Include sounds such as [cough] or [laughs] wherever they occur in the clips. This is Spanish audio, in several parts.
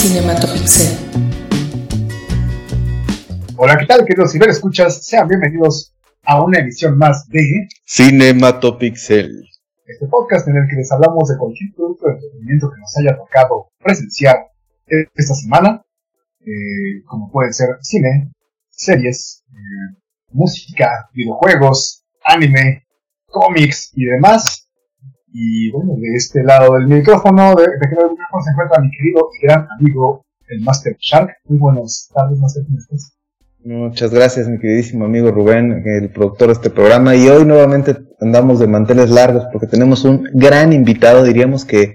Cinematopixel. Hola, ¿qué tal, queridos escuchas? Sean bienvenidos a una edición más de Cinematopixel. Este podcast en el que les hablamos de cualquier producto de entretenimiento que nos haya tocado presenciar esta semana, eh, como pueden ser cine, series, eh, música, videojuegos, anime, cómics y demás. Y bueno, de este lado del micrófono, de, de este micrófono se encuentra mi querido y gran amigo, el Master Shark. Muy buenas tardes, Master, ¿cómo estás? Muchas gracias, mi queridísimo amigo Rubén, el productor de este programa. Y hoy nuevamente andamos de manteles largos porque tenemos un gran invitado, diríamos que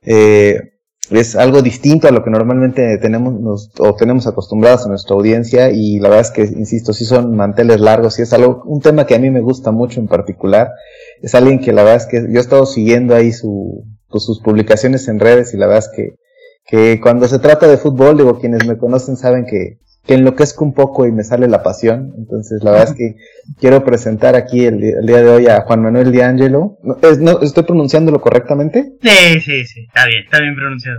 eh, es algo distinto a lo que normalmente tenemos nos, o tenemos acostumbrados a nuestra audiencia y la verdad es que, insisto, sí son manteles largos y es algo, un tema que a mí me gusta mucho en particular. Es alguien que la verdad es que yo he estado siguiendo ahí su, pues, sus publicaciones en redes y la verdad es que, que cuando se trata de fútbol, digo, quienes me conocen saben que, que enloquezco un poco y me sale la pasión. Entonces, la verdad es que quiero presentar aquí el, día de hoy a Juan Manuel D'Angelo. ¿No, ¿No estoy pronunciándolo correctamente? Sí, sí, sí, está bien, está bien pronunciado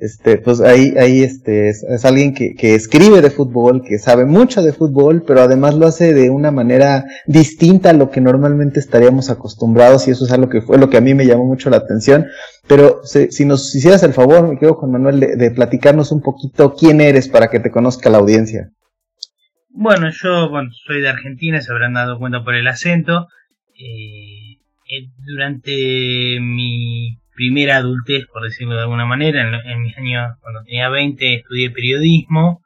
este, pues ahí, ahí este, es, alguien que, escribe de fútbol, que sabe mucho de fútbol, pero además lo hace de una manera distinta a lo que normalmente estaríamos acostumbrados y eso es algo que fue lo que a mí me llamó mucho la atención. Pero si, nos hicieras el favor, me quedo con Manuel, de, platicarnos un poquito quién eres para que te conozca la audiencia. Bueno, yo soy de Argentina, se habrán dado cuenta por el acento. Eh, eh durante mi primera adultez, por decirlo de alguna manera. En, mis años, cuando tenía 20, estudié periodismo,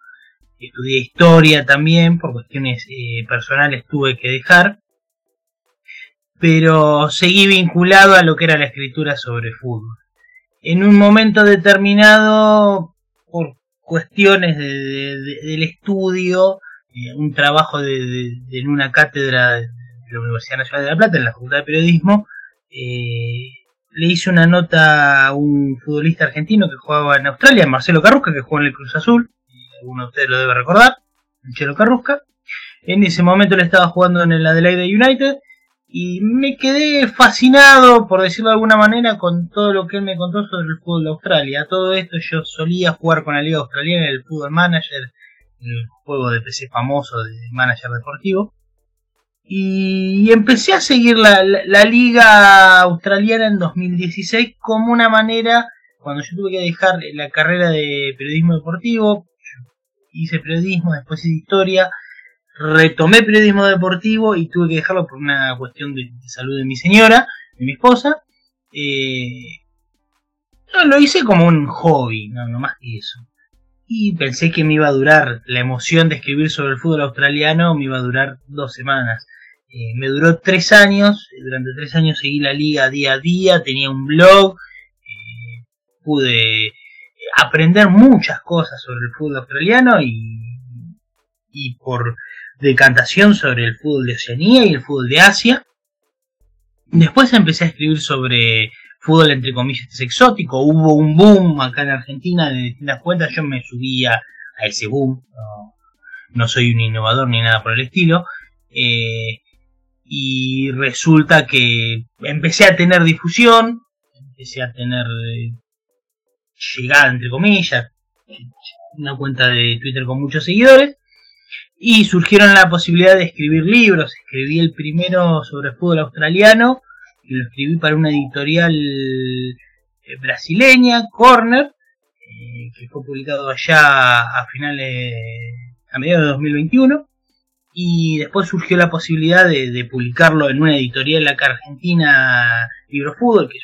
estudié historia también, por cuestiones eh, personales tuve que dejar, pero seguí vinculado a lo que era la escritura sobre fútbol. En un momento determinado, por cuestiones del estudio, eh, un trabajo de, en una cátedra de la Universidad Nacional de La Plata, en la Facultad de Periodismo, eh, le hice una nota a un futbolista argentino que jugaba en Australia, Marcelo Carrusca, que jugó en el Cruz Azul, alguno de ustedes lo debe recordar, Marcelo Carrusca. En ese momento le estaba jugando en el Adelaide United y me quedé fascinado, por decirlo de alguna manera, con todo lo que él me contó sobre el fútbol de Australia. Todo esto yo solía jugar con la Liga Australiana, el Fútbol Manager, el juego de PC famoso de manager deportivo. Y, empecé a seguir la, liga australiana en 2016 como una manera, cuando yo tuve que dejar la carrera de periodismo deportivo, hice periodismo, después hice historia, retomé periodismo deportivo y tuve que dejarlo por una cuestión de, salud de mi señora, de mi esposa. Eh, no, lo hice como un hobby, no, no más que eso. Y pensé que me iba a durar la emoción de escribir sobre el fútbol australiano, me iba a durar dos semanas. Eh, me duró tres años, durante tres años seguí la liga día a día, tenía un blog, eh, pude aprender muchas cosas sobre el fútbol australiano y por decantación sobre el fútbol de Oceanía y el fútbol de Asia. Después empecé a escribir sobre fútbol entre comillas exótico, hubo un boom acá en Argentina de distintas cuentas, yo me subía a ese boom, no, soy un innovador ni nada por el estilo. Eh, y resulta que empecé a tener difusión, empecé a tener eh, llegada, entre comillas, una cuenta de Twitter con muchos seguidores, y surgieron la posibilidad de escribir libros. Escribí el primero sobre fútbol australiano, lo escribí para una editorial eh, brasileña, Corner, eh, que fue publicado allá a finales, a mediados de 2021 y después surgió la posibilidad de, publicarlo en una editorial acá argentina, Libro Fútbol, que eh,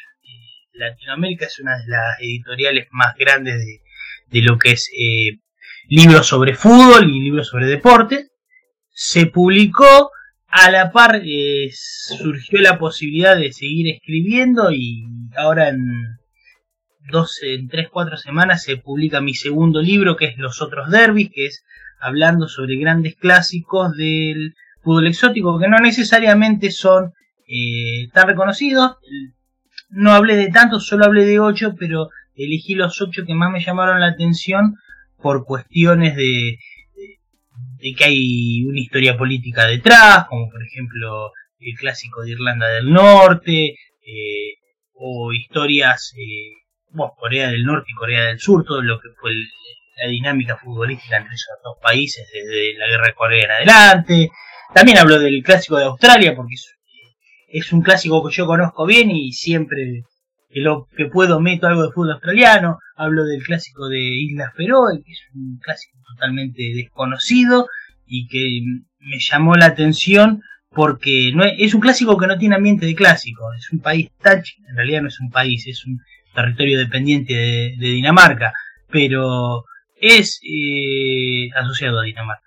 Latinoamérica es una de las editoriales más grandes de, lo que es libros sobre fútbol y libros sobre deporte. Se publicó, a la par eh, surgió la posibilidad de seguir escribiendo y ahora en dos, en tres, cuatro semanas se publica mi segundo libro que es Los otros derbis, que es hablando sobre grandes clásicos del fútbol exótico que no necesariamente son eh, tan reconocidos. No hablé de tantos, solo hablé de ocho, pero elegí los ocho que más me llamaron la atención por cuestiones de, de, que hay una historia política detrás, como por ejemplo el clásico de Irlanda del Norte, eh, o historias eh, Corea del Norte y Corea del Sur, todo lo que fue la dinámica futbolística entre esos dos países desde la guerra de Corea en adelante. También hablo del clásico de Australia porque es, un clásico que yo conozco bien y siempre que lo que puedo meto algo de fútbol australiano. Hablo del clásico de Islas Feroe, que es un clásico totalmente desconocido y que me llamó la atención porque no es, un clásico que no tiene ambiente de clásico, es un país touch, en realidad no es un país, es un territorio dependiente de, Dinamarca, pero es eh, asociado a Dinamarca.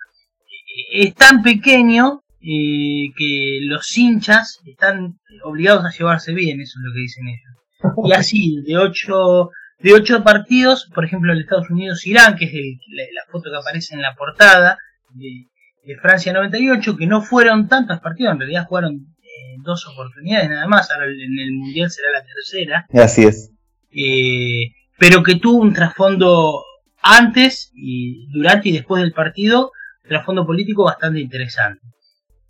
Es tan pequeño eh, que los hinchas están obligados a llevarse bien, eso es lo que dicen ellos. [laughs] Y así, de ocho, de ocho partidos, por ejemplo, el Estados Unidos-Irán, que es la, foto que aparece en la portada, de, de Francia 98, que no fueron tantos partidos, en realidad jugaron eh, dos oportunidades nada más, ahora en el Mundial será la tercera. Así es. Eh, pero que tuvo un trasfondo antes y durante y después del partido, trasfondo político bastante interesante.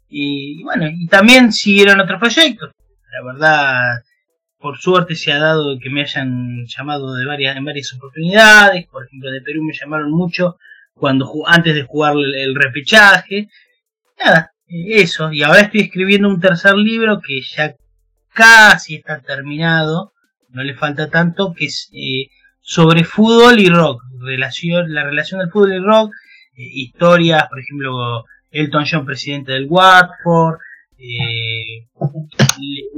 Y, bueno, y también siguieron otros proyectos. La verdad, por suerte se ha dado que me hayan llamado de varias, en varias oportunidades. Por ejemplo, de Perú me llamaron mucho cuando antes de jugar el, repechaje. Nada, eso. Y ahora estoy escribiendo un tercer libro que ya casi está terminado, no le falta tanto, que es eh, sobre fútbol y rock, relación, la relación del fútbol y rock, eh, historias, por ejemplo, Elton John, presidente del Watford, eh,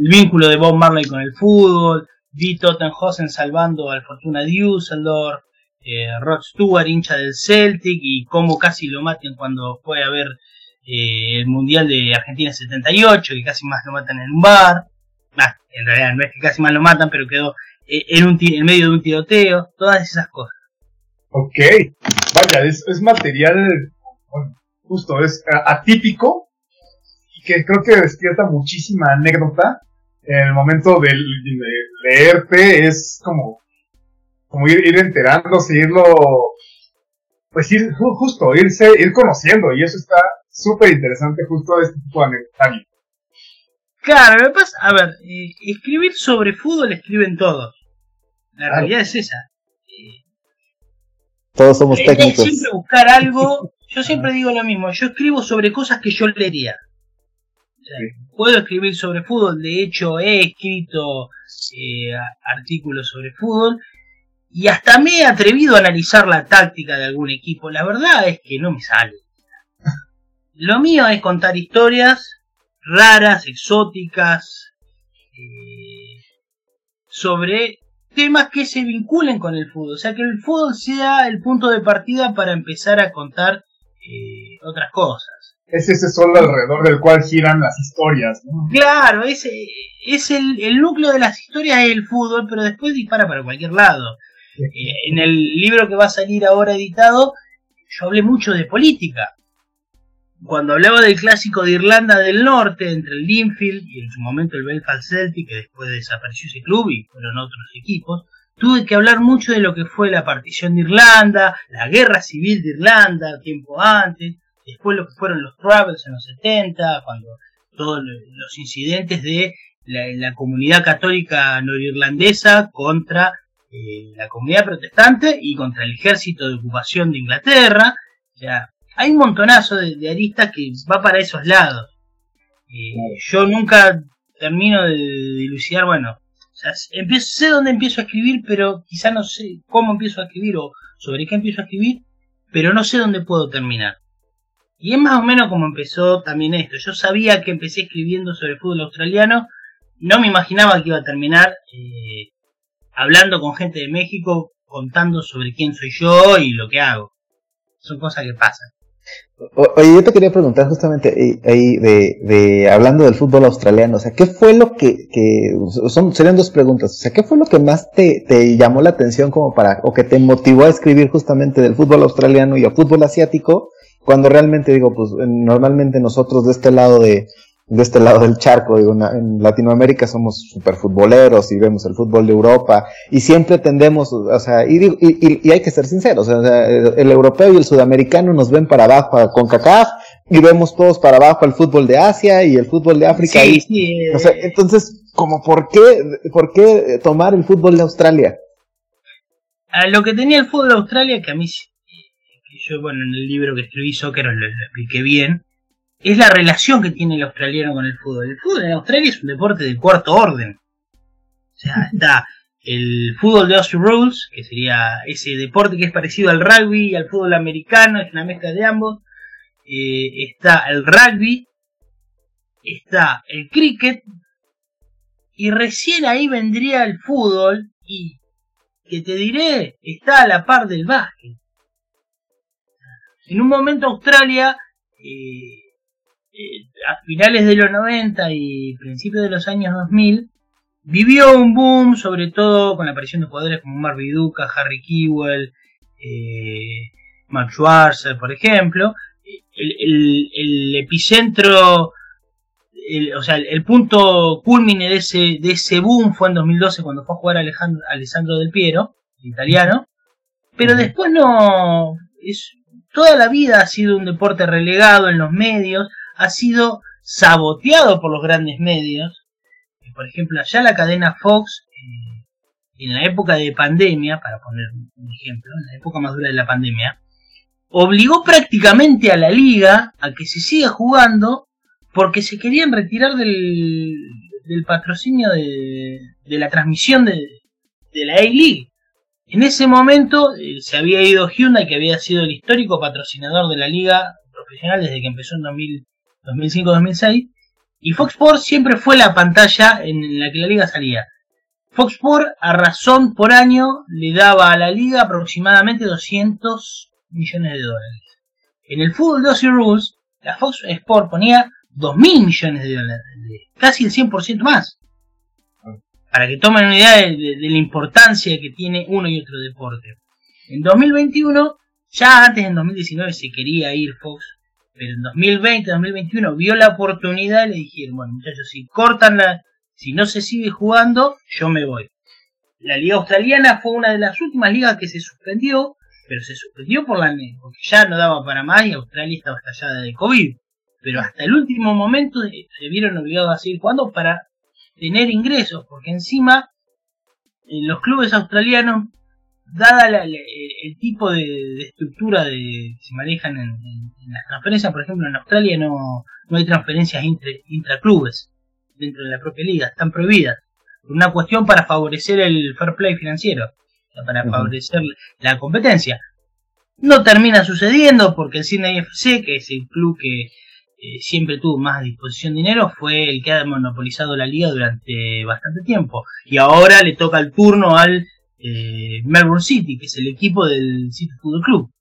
el vínculo de Bob Marley con el fútbol, V. Tottenhausen salvando al Fortuna Düsseldorf, eh, Rod Stewart, hincha del Celtic, y cómo casi lo maten cuando fue a ver eh, el Mundial de Argentina 78, que casi más lo matan en un bar. en realidad no es que casi más lo matan, pero quedó eh, en, un medio de un tiroteo, todas esas cosas. Ok, vaya, es, material, justo, es atípico que creo que despierta muchísima anécdota. En el momento de leerte es como como ir, ir enterándose, irlo, pues ir, justo, irse, ir conociendo, y eso está súper interesante justo de este tipo de anecdotario. Claro, me pasa, a ver, eh, escribir sobre fútbol escriben todos. La realidad es esa. todos somos técnicos. siempre buscar algo, [laughs] yo siempre digo lo mismo, yo escribo sobre cosas que yo leería. Puedo escribir sobre fútbol, de hecho he escrito eh, artículos sobre fútbol, y hasta me he atrevido a analizar la táctica de algún equipo. La verdad es que no me sale. [laughs] Lo mío es contar historias raras, exóticas, eh, sobre temas que se vinculen con el fútbol. O sea, que el fútbol sea el punto de partida para empezar a contar eh, otras cosas. Es ese solo alrededor del cual giran las historias. Claro, ese es el, el núcleo de las historias es el fútbol, pero después dispara para cualquier lado. Eh, en el libro que va a salir ahora editado, yo hablé mucho de política. Cuando hablaba del clásico de Irlanda del Norte entre el Linfield y en su momento el Belfast Celtic, que después desapareció ese club y fueron otros equipos, tuve que hablar mucho de lo que fue la partición de Irlanda, la guerra civil de Irlanda tiempo antes, después lo que fueron los Travels en los 70, cuando todos los incidentes de la, la comunidad católica norirlandesa contra eh, la comunidad protestante y contra el ejército de ocupación de Inglaterra. ya hay un montonazo de, aristas que va para esos lados. Eh, yo nunca termino de, dilucidar, bueno, empiezo, sé dónde empiezo a escribir, pero quizá no sé cómo empiezo a escribir o sobre qué empiezo a escribir, pero no sé dónde puedo terminar. Y es más o menos como empezó también esto. Yo sabía que empecé escribiendo sobre el fútbol australiano, no me imaginaba que iba a terminar eh, hablando con gente de México, contando sobre quién soy yo y lo que hago. Son cosas que pasan. oye, yo te quería preguntar justamente ahí de, de, hablando del fútbol australiano, o sea, ¿qué fue lo que, que son, serían dos preguntas, o sea, ¿qué fue lo que más te, te llamó la atención como para, o que te motivó a escribir justamente del fútbol australiano y al fútbol asiático, cuando realmente digo, pues normalmente nosotros de este lado de, de este lado del charco, digo, en Latinoamérica somos super futboleros y vemos el fútbol de Europa y siempre tendemos, o sea, y, y, y hay que ser sinceros, o sea, el, europeo y el sudamericano nos ven para abajo con CACAF y vemos todos para abajo el fútbol de Asia y el fútbol de África. Sí, sí, o sea, entonces, como por qué, por qué tomar el fútbol de Australia? a lo que tenía el fútbol de Australia, que a mí, que yo, bueno, en el libro que escribí Soccer lo, lo expliqué bien, es la relación que tiene el australiano con el fútbol. El fútbol en Australia es un deporte de cuarto orden. O sea, [laughs] está el fútbol de Aussie Rules, que sería ese deporte que es parecido al rugby y al fútbol americano, es una mezcla de ambos. Eh, está el rugby, está el cricket, y recién ahí vendría el fútbol, y que te diré, está a la par del básquet. En un momento Australia, eh, eh, a finales de los 90 y principios de los años 2000, vivió un boom, sobre todo con la aparición de jugadores como Mark Duca, Harry Kewell, eh, Mark Schwarzer, por ejemplo. El, el, epicentro, o sea, el, punto culmine de ese, de ese boom fue en 2012 cuando fue a jugar Alejandro, Alessandro Del Piero, italiano. Pero después no. Es, toda la vida ha sido un deporte relegado en los medios, ha sido saboteado por los grandes medios por ejemplo, allá la cadena Fox, eh, en la época de pandemia, para poner un ejemplo, en la época más dura de la pandemia, obligó prácticamente a la liga a que se siga jugando porque se querían retirar del, del patrocinio de, de, la transmisión de, de la A-League. En ese momento eh, se había ido Hyundai, que había sido el histórico patrocinador de la liga profesional desde que empezó en 2005-2006, y Fox Sports siempre fue la pantalla en la que la liga salía. Fox Sports a razón por año le daba a la liga aproximadamente 200 millones de dólares. En el fútbol 12 Rules, la Fox Sports ponía 2.000 millones de dólares, casi el 100% más. Para que tomen una idea de, la importancia que tiene uno y otro deporte. En 2021, ya antes en 2019 se quería ir Fox pero en 2020, 2021 vio la oportunidad y le dijeron, bueno muchachos, si cortan la, si no se sigue jugando, yo me voy. La liga australiana fue una de las últimas ligas que se suspendió, pero se suspendió por la porque ya no daba para más y Australia estaba estallada de COVID. Pero hasta el último momento se vieron obligados a seguir jugando para tener ingresos, porque encima en los clubes australianos dada el, tipo de, estructura de, que se manejan en, las transferencias, por ejemplo, en Australia no, no hay transferencias intraclubes dentro de la propia liga, están prohibidas. Una cuestión para favorecer el fair play financiero, para favorecer la competencia. No termina sucediendo porque el Sydney FC, que es el club que eh, siempre tuvo más a disposición de dinero, fue el que ha monopolizado la liga durante bastante tiempo. Y ahora le toca el turno al eh, Melbourne City, que es el equipo del City Football Club.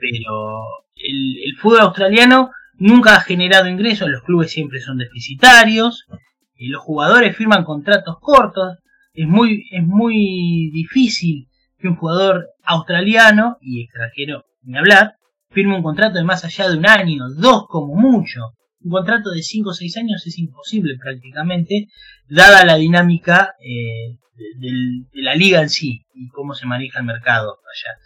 Pero el, fútbol australiano nunca ha generado ingresos, los clubes siempre son deficitarios, y los jugadores firman contratos cortos, es muy, es muy difícil que un jugador australiano y extranjero, ni hablar, firme un contrato de más allá de un año, dos como mucho. Un contrato de 5 o 6 años es imposible prácticamente, dada la dinámica eh, de, la liga en sí y cómo se maneja el mercado allá.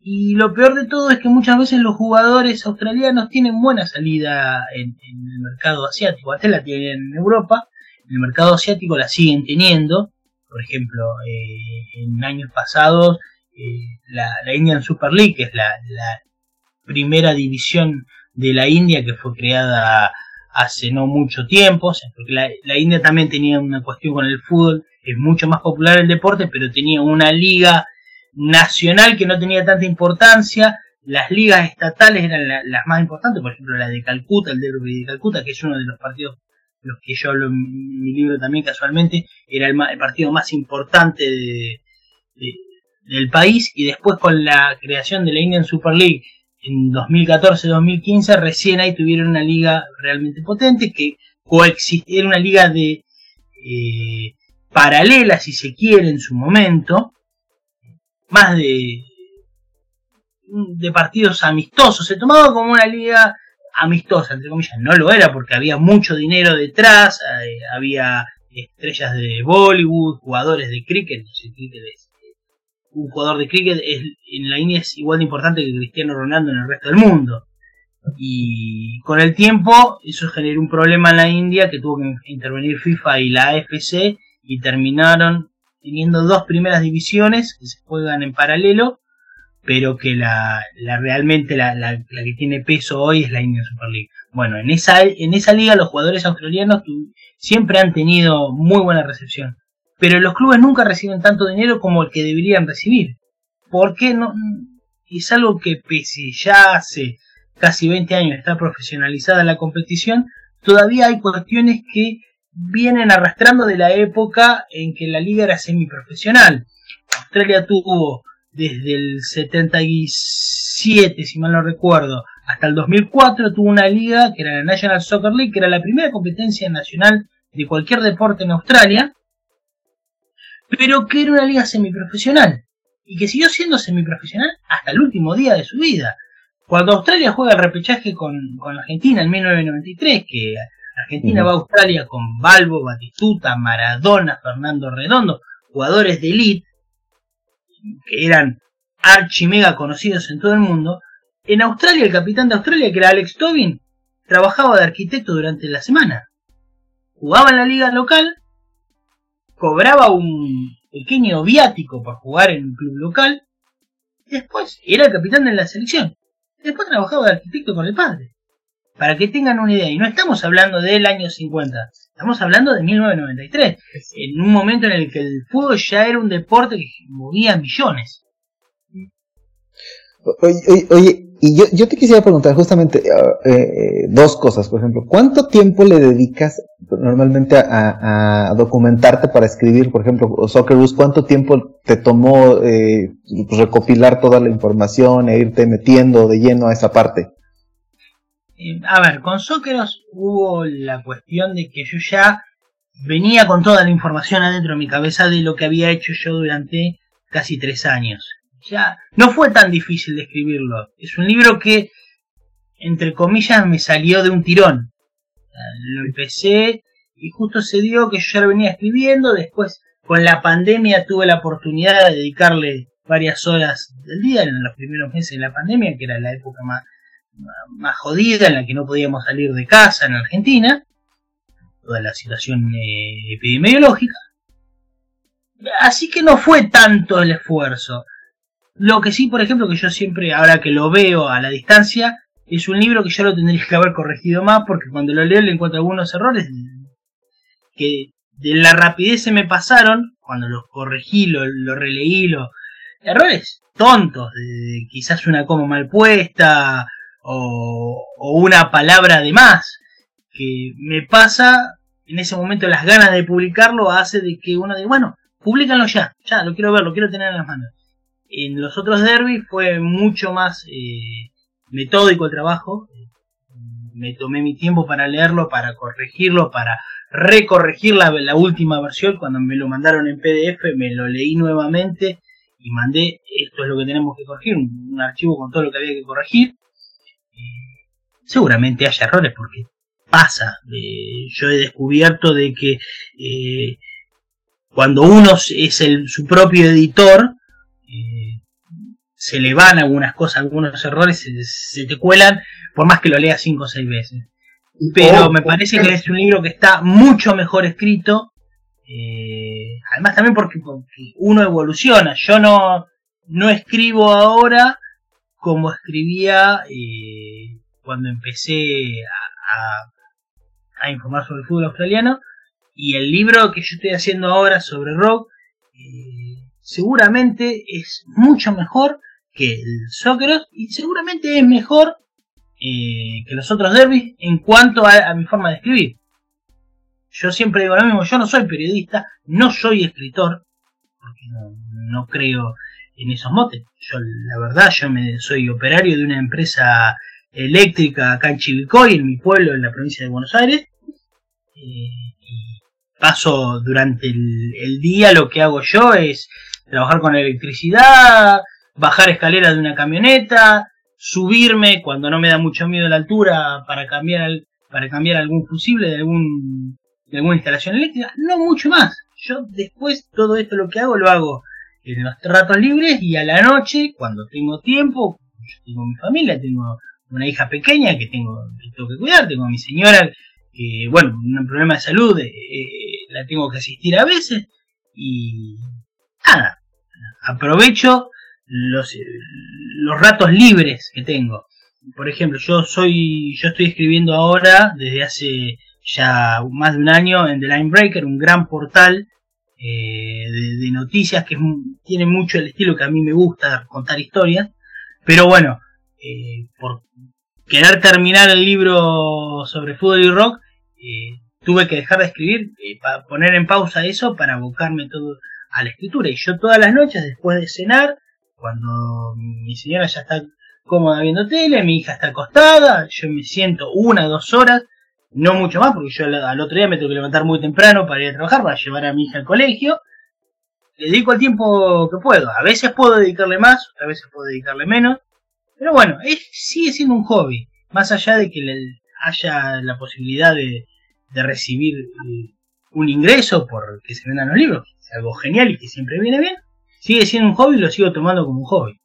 Y lo peor de todo es que muchas veces los jugadores australianos tienen buena salida en, el mercado asiático. Hasta la tienen en Europa, en el mercado asiático la siguen teniendo. Por ejemplo, eh, en años pasados, eh, la, Indian Super League, que es la, primera división de la India que fue creada hace no mucho tiempo, porque la, la India también tenía una cuestión con el fútbol es mucho más popular el deporte, pero tenía una liga nacional que no tenía tanta importancia. Las ligas estatales eran las más importantes, por ejemplo la de Calcuta, el derby de Calcuta, que es uno de los partidos, los que yo hablo en mi libro también casualmente, era el, partido más importante del país. Y después con la creación de la Indian Super League en 2014-2015, recién ahí tuvieron una liga realmente potente que coexistía, era una liga de... Eh, paralela, si se quiere, en su momento, más de, de partidos amistosos. Se tomaba como una liga amistosa, entre comillas. No lo era porque había mucho dinero detrás, eh, había estrellas de Bollywood, jugadores de cricket. Un jugador de cricket es, en la India es igual de importante que Cristiano Ronaldo en el resto del mundo. Y con el tiempo eso generó un problema en la India que tuvo que intervenir FIFA y la AFC y terminaron teniendo dos primeras divisiones que se juegan en paralelo, pero que la, la realmente la, la, que tiene peso hoy es la Indian Super League. Bueno, en esa, en esa liga los jugadores australianos siempre han tenido muy buena recepción, pero los clubes nunca reciben tanto dinero como el que deberían recibir. porque no? Es algo que pese ya hace casi 20 años está profesionalizada la competición, todavía hay cuestiones que vienen arrastrando de la época en que la liga era semiprofesional. Australia tuvo desde el 77, si mal no recuerdo, hasta el 2004 tuvo una liga que era la National Soccer League, que era la primera competencia nacional de cualquier deporte en Australia, pero que era una liga semiprofesional y que siguió siendo semiprofesional hasta el último día de su vida. Cuando Australia juega el repechaje con, Argentina en 1993, que Argentina va a Australia con Balbo, Batistuta, Maradona, Fernando Redondo, jugadores de elite, que eran archi mega conocidos en todo el mundo, en Australia el capitán de Australia, que era Alex Tobin, trabajaba de arquitecto durante la semana. Jugaba en la liga local, cobraba un pequeño viático para jugar en un club local, después era el capitán de la selección. Después trabajaba de arquitecto con el padre. Para que tengan una idea, y no estamos hablando del año 50, estamos hablando de 1993, en un momento en el que el fútbol ya era un deporte que movía millones. Oye, oye, y yo, yo te quisiera preguntar justamente eh, eh, dos cosas, por ejemplo, ¿cuánto tiempo le dedicas normalmente a, documentarte para escribir, por ejemplo, Socceroos? ¿Cuánto tiempo te tomó eh, recopilar toda la información e irte metiendo de lleno a esa parte? a ver, con Socceroos hubo la cuestión de que yo ya venía con toda la información adentro de mi cabeza de lo que había hecho yo durante casi tres años ya no fue tan difícil de escribirlo. Es un libro que, entre comillas, me salió de un tirón. Lo empecé y justo se dio que yo ya lo venía escribiendo. Después, con la pandemia, tuve la oportunidad de dedicarle varias horas del día en los primeros meses de la pandemia, que era la época más, más jodida en la que no podíamos salir de casa en Argentina, toda la situación eh, epidemiológica. Así que no fue tanto el esfuerzo. Lo que sí, por ejemplo, que yo siempre, ahora que lo veo a la distancia, es un libro que yo lo tendría que haber corregido más porque cuando lo leo le encuentro algunos errores que de la rapidez se me pasaron, cuando los corregí, lo, releí, lo, errores tontos, de, quizás una coma mal puesta o, o una palabra de más, que me pasa en ese momento las ganas de publicarlo hace de que uno diga, bueno, públicalo ya, ya, lo quiero ver, lo quiero tener en las manos. En los otros derbis fue mucho más eh, metódico el trabajo. Me tomé mi tiempo para leerlo, para corregirlo, para recorregir la, última versión. Cuando me lo mandaron en PDF, me lo leí nuevamente y mandé esto es lo que tenemos que corregir, un, archivo con todo lo que había que corregir. Eh, seguramente haya errores porque pasa. Eh, yo he descubierto de que eh, cuando uno es el, su propio editor, eh, se le van algunas cosas, algunos errores, se, te cuelan, por más que lo leas cinco o seis veces. Pero oh, me parece que es un libro que está mucho mejor escrito. Eh, además también porque, uno evoluciona. Yo no, no escribo ahora como escribía eh, cuando empecé a, a, informar sobre el fútbol australiano. Y el libro que yo estoy haciendo ahora sobre rock seguramente es mucho mejor que el Soccer y seguramente es mejor eh, que los otros derbis en cuanto a, mi forma de escribir. Yo siempre digo lo mismo, yo no soy periodista, no soy escritor, porque no, creo en esos motes. Yo, la verdad, yo me, soy operario de una empresa eléctrica acá en Chivilcoy, en mi pueblo, en la provincia de Buenos Aires. Eh, y paso durante el, día, lo que hago yo es trabajar con electricidad, bajar escaleras de una camioneta, subirme cuando no me da mucho miedo la altura para cambiar para cambiar algún fusible de algún de alguna instalación eléctrica, no mucho más. Yo después todo esto lo que hago lo hago en los ratos libres y a la noche cuando tengo tiempo, yo tengo mi familia, tengo una hija pequeña que tengo que, tengo que cuidar, tengo a mi señora que bueno, un problema de salud, eh, la tengo que asistir a veces y nada, aprovecho los, los ratos libres que tengo. Por ejemplo, yo soy, yo estoy escribiendo ahora desde hace ya más de un año en The Line Breaker, un gran portal eh, de, noticias que tiene mucho el estilo que a mí me gusta contar historias. Pero bueno, eh, por querer terminar el libro sobre fútbol y rock, eh, tuve que dejar de escribir, para poner en pausa eso para abocarme todo a la escritura. Y yo todas las noches, después de cenar, cuando mi señora ya está cómoda viendo tele, mi hija está acostada, yo me siento una, dos horas, no mucho más, porque yo al, otro día me tengo que levantar muy temprano para ir a trabajar, para llevar a mi hija al colegio. Le dedico el tiempo que puedo. A veces puedo dedicarle más, a veces puedo dedicarle menos. Pero bueno, es, sigue siendo un hobby. Más allá de que le haya la posibilidad de, de recibir un ingreso por que se vendan los libros, es algo genial y que siempre viene bien, sigue siendo un hobby y lo sigo tomando como un hobby.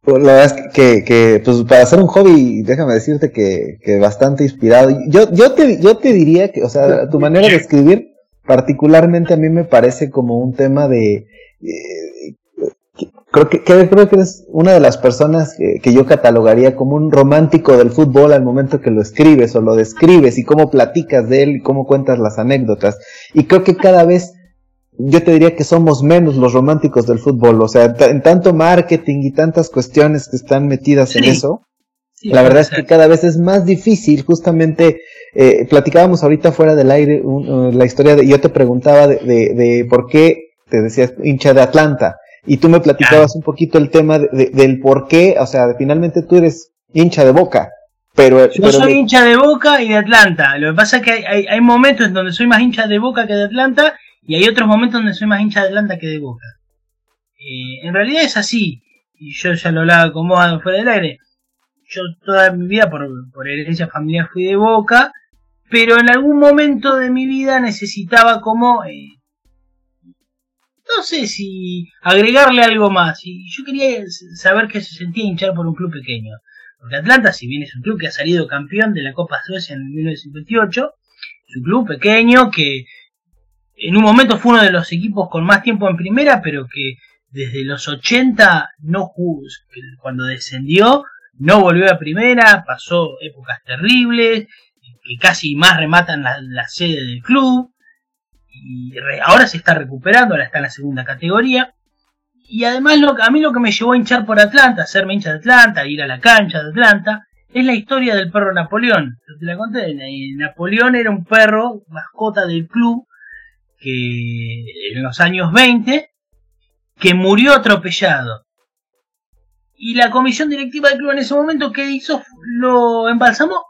Pues, la verdad es que, que, pues para hacer un hobby, déjame decirte que, que bastante inspirado. Yo, yo te, yo te diría que, o sea, tu manera de escribir, particularmente a mí me parece como un tema de, eh, creo que, creo que eres una de las personas que, que, yo catalogaría como un romántico del fútbol al momento que lo escribes o lo describes y cómo platicas de él y cómo cuentas las anécdotas. Y creo que cada vez yo te diría que somos menos los románticos del fútbol, o sea, en tanto marketing y tantas cuestiones que están metidas en eso, la verdad es que cada vez es más difícil, justamente, eh, platicábamos ahorita fuera del aire uh, la historia de, yo te preguntaba de, de, por qué te decías hincha de Atlanta, y tú me platicabas un poquito el tema del por qué, o sea, finalmente tú eres hincha de Boca, pero, yo soy hincha de Boca y de Atlanta. Lo que pasa es que hay, hay, momentos en donde soy más hincha de Boca que de Atlanta y hay otros momentos donde soy más hincha de Atlanta que de Boca. Eh, en realidad es así. Y yo ya lo hablaba con vos fuera del aire. Yo toda mi vida por, por herencia familiar fui de Boca. Pero en algún momento de mi vida necesitaba como... Eh, no sé si agregarle algo más. Y yo quería saber qué se sentía hinchar por un club pequeño. Porque Atlanta, si bien es un club que ha salido campeón de la Copa Suecia en 1958, es un club pequeño que en un momento fue uno de los equipos con más tiempo en primera, pero que desde los 80 no cuando descendió no volvió a primera, pasó épocas terribles, que casi más rematan la, sede del club, y ahora se está recuperando, ahora está en la segunda categoría. Y además lo, a mí lo que me llevó a hinchar por Atlanta, hacerme hincha de Atlanta, ir a la cancha de Atlanta, es la historia del perro Napoleón. te la conté, Napoleón era un perro, mascota del club, que en los años 20 que murió atropellado. Y la comisión directiva del club en ese momento que hizo lo embalsamó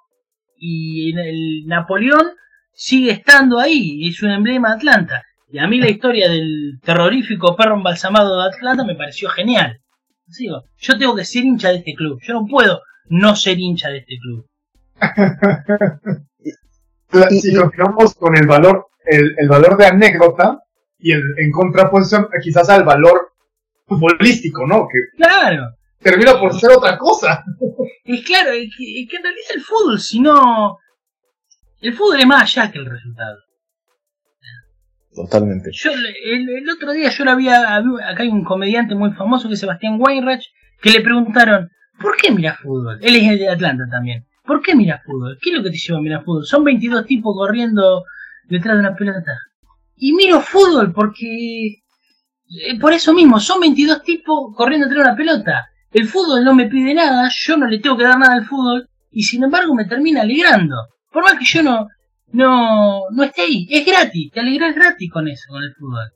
y el Napoleón sigue estando ahí, es un emblema de Atlanta. Y a mí la historia del terrorífico perro embalsamado de Atlanta me pareció genial. yo tengo que ser hincha de este club, yo no puedo no ser hincha de este club. [laughs] si continuamos con el valor el, el valor de anécdota y el, en contraposición quizás al valor futbolístico, ¿no? Que claro. termina por ser otra cosa. Es claro, es que, en realidad el fútbol, si no... El fútbol es más allá que el resultado. Totalmente. Yo el, otro día yo la había, acá hay un comediante muy famoso que es Sebastián Weinreich, que le preguntaron, ¿por qué mira fútbol? Él es el de Atlanta también. ¿Por qué mira fútbol? ¿Qué es lo que te lleva a mirar fútbol? Son 22 tipos corriendo detrás de una pelota. Y miro fútbol porque... Eh, por eso mismo, son 22 tipos corriendo detrás de una pelota. El fútbol no me pide nada, yo no le tengo que dar nada al fútbol y sin embargo me termina alegrando. Por más que yo no, no, no esté ahí, es gratis, te alegras gratis con eso, con el fútbol.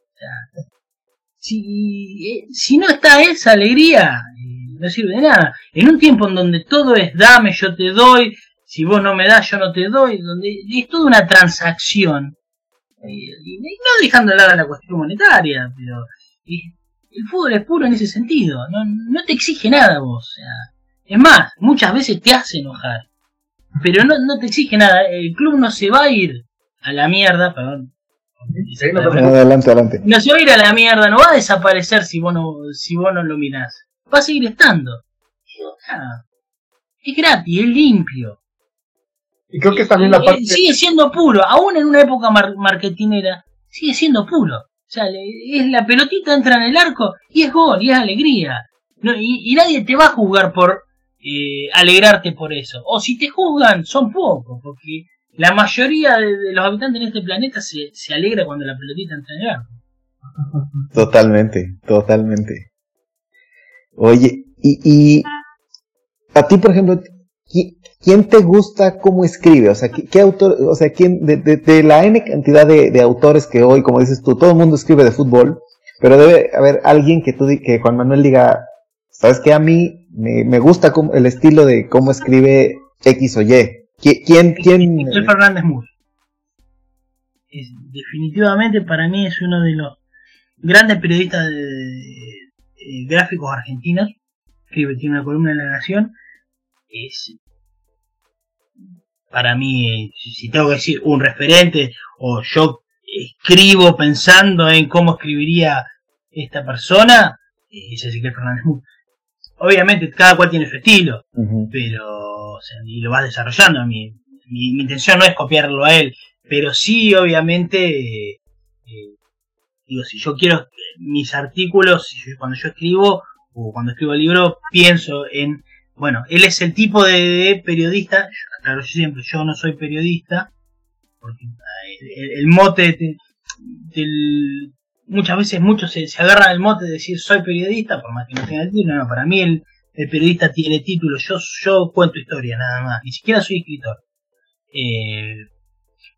si, eh, si no está esa alegría, eh, no sirve de nada. En un tiempo en donde todo es dame, yo te doy, si vos no me das, yo no te doy, donde es toda una transacción. Eh, y no dejando de la cuestión monetaria, pero el fútbol es puro en ese sentido, no, no te exige nada vos. O sea, es más, muchas veces te hace enojar, pero no, no te exige nada. El club no se va a ir a la mierda, perdón. adelante, adelante. No se va a ir a la mierda, no va a desaparecer si vos no, si vos no lo mirás. Va a seguir estando. es gratis, es limpio. Y creo que es también la Eh, parte... Sigue siendo puro, aún en una época mar- marketinera, sigue siendo puro. O sea, le- es la pelotita entra en el arco y es gol y es alegría. No, y, y nadie te va a juzgar por eh, alegrarte por eso. O si te juzgan, son pocos, porque la mayoría de, los habitantes en este planeta se, se alegra cuando la pelotita entra en el arco. Totalmente, totalmente. Oye, y, y a ti, por ejemplo, ¿qui- ¿quién te gusta cómo escribe? O sea, ¿qué, autor, o sea, quién, de, de- la N cantidad de, de autores que hoy, como dices tú, todo el mundo escribe de fútbol, pero debe haber alguien que tú, que Juan Manuel diga, sabes que a mí me, me gusta cómo- el estilo de cómo escribe X o Y. ¿Qui- ¿Quién, quién? Miguel Fernández Mur. Es- definitivamente para mí es uno de los grandes periodistas de, de- gráficos argentinos. Escribe, tiene una columna en La Nación. Es para mí, si tengo que decir un referente, o yo escribo pensando en cómo escribiría esta persona, es Ezequiel Fernández. Obviamente, cada cual tiene su estilo pero o sea, y lo vas desarrollando. Mi, mi, mi intención no es copiarlo a él, pero sí, obviamente, eh, eh, digo, si yo quiero mis artículos, cuando yo escribo o cuando escribo el libro, pienso en, bueno, él es el tipo de, de periodista, yo- claro, yo siempre, yo no soy periodista, porque eh, el, el mote de- del- muchas veces muchos se, se agarran el mote de decir soy periodista, por más que no tenga título, no, para mí el, el periodista tiene título, yo, yo cuento historia nada más, ni siquiera soy escritor. Eh,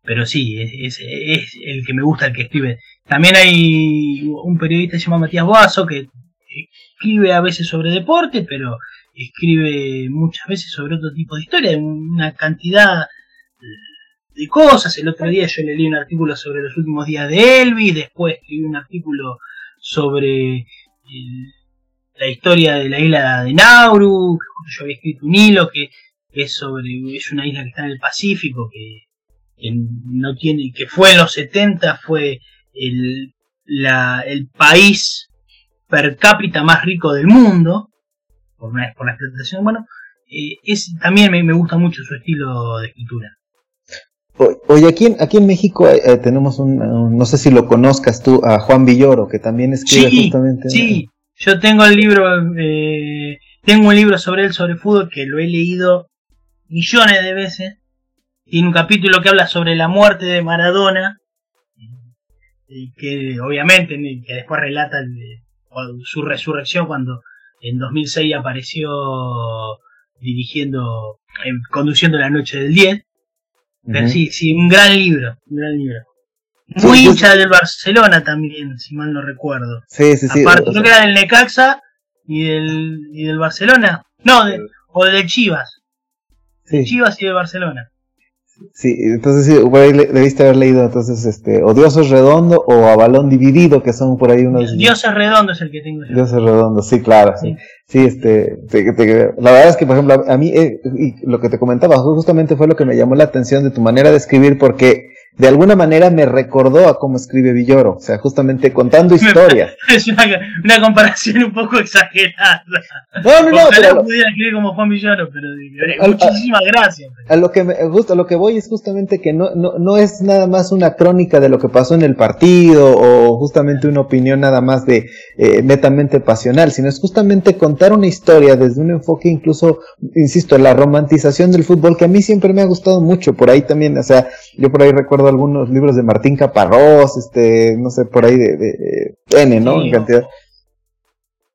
pero sí, es, es, el que me gusta, el que escribe. También hay un periodista que se llama Matías Boazo que escribe a veces sobre deporte, pero escribe muchas veces sobre otro tipo de historia, una cantidad de cosas. El otro día yo le leí un artículo sobre los últimos días de Elvis, después escribí un artículo sobre la historia de la isla de Nauru, yo había escrito un hilo que es sobre es una isla que está en el Pacífico que, no tiene que fue en los 70 fue el, la, el país per cápita más rico del mundo por, una, por la explotación bueno eh, es también me, me gusta mucho su estilo de escritura Oye, aquí en, aquí en México eh, eh, tenemos un, un- no sé si lo conozcas tú, a Juan Villoro, que también escribe Sí, justamente. Sí, yo tengo el libro, eh, tengo un libro sobre él, sobre fútbol, que lo he leído millones de veces. Tiene un capítulo que habla sobre la muerte de Maradona, y que obviamente, que después relata el- su resurrección cuando en 2006 apareció dirigiendo, eh, conduciendo la noche del 10. Sí, sí, un gran libro, un gran libro. Muy sí, hincha del Barcelona también, si mal no recuerdo. Sí, sí, sí. Aparte, o que era del Necaxa y del, y del Barcelona. No, de- o del Chivas. sí, Chivas y del Barcelona. Sí, entonces sí, por ahí le- debiste haber leído entonces este, o Dios es redondo o a balón dividido, que son por ahí unos... Dios es redondo es el que tengo yo. Dios es redondo, sí, claro, sí. Sí. Sí, este, te- te- la verdad es que, por ejemplo, a mí, eh, y lo que te comentaba, justamente fue lo que me llamó la atención de tu manera de escribir, porque de alguna manera me recordó a cómo escribe Villoro, o sea, justamente contando [laughs] historias. Es [laughs] una, una comparación un poco exagerada. No, no, no, pero pudiera escribir como Juan Villoro, pero muchísimas gracias. a lo que me gusta, a lo que voy es justamente que no, no, no es nada más una crónica de lo que pasó en el partido o justamente una opinión nada más de eh, netamente pasional, sino es justamente contar una historia desde un enfoque incluso, insisto, la romantización del fútbol que a mí siempre me ha gustado mucho. Por ahí también, o sea, yo por ahí recuerdo algunos libros de Martín Caparrós, este, no sé, por ahí de, de, de N, ¿no? Sí, En cantidad.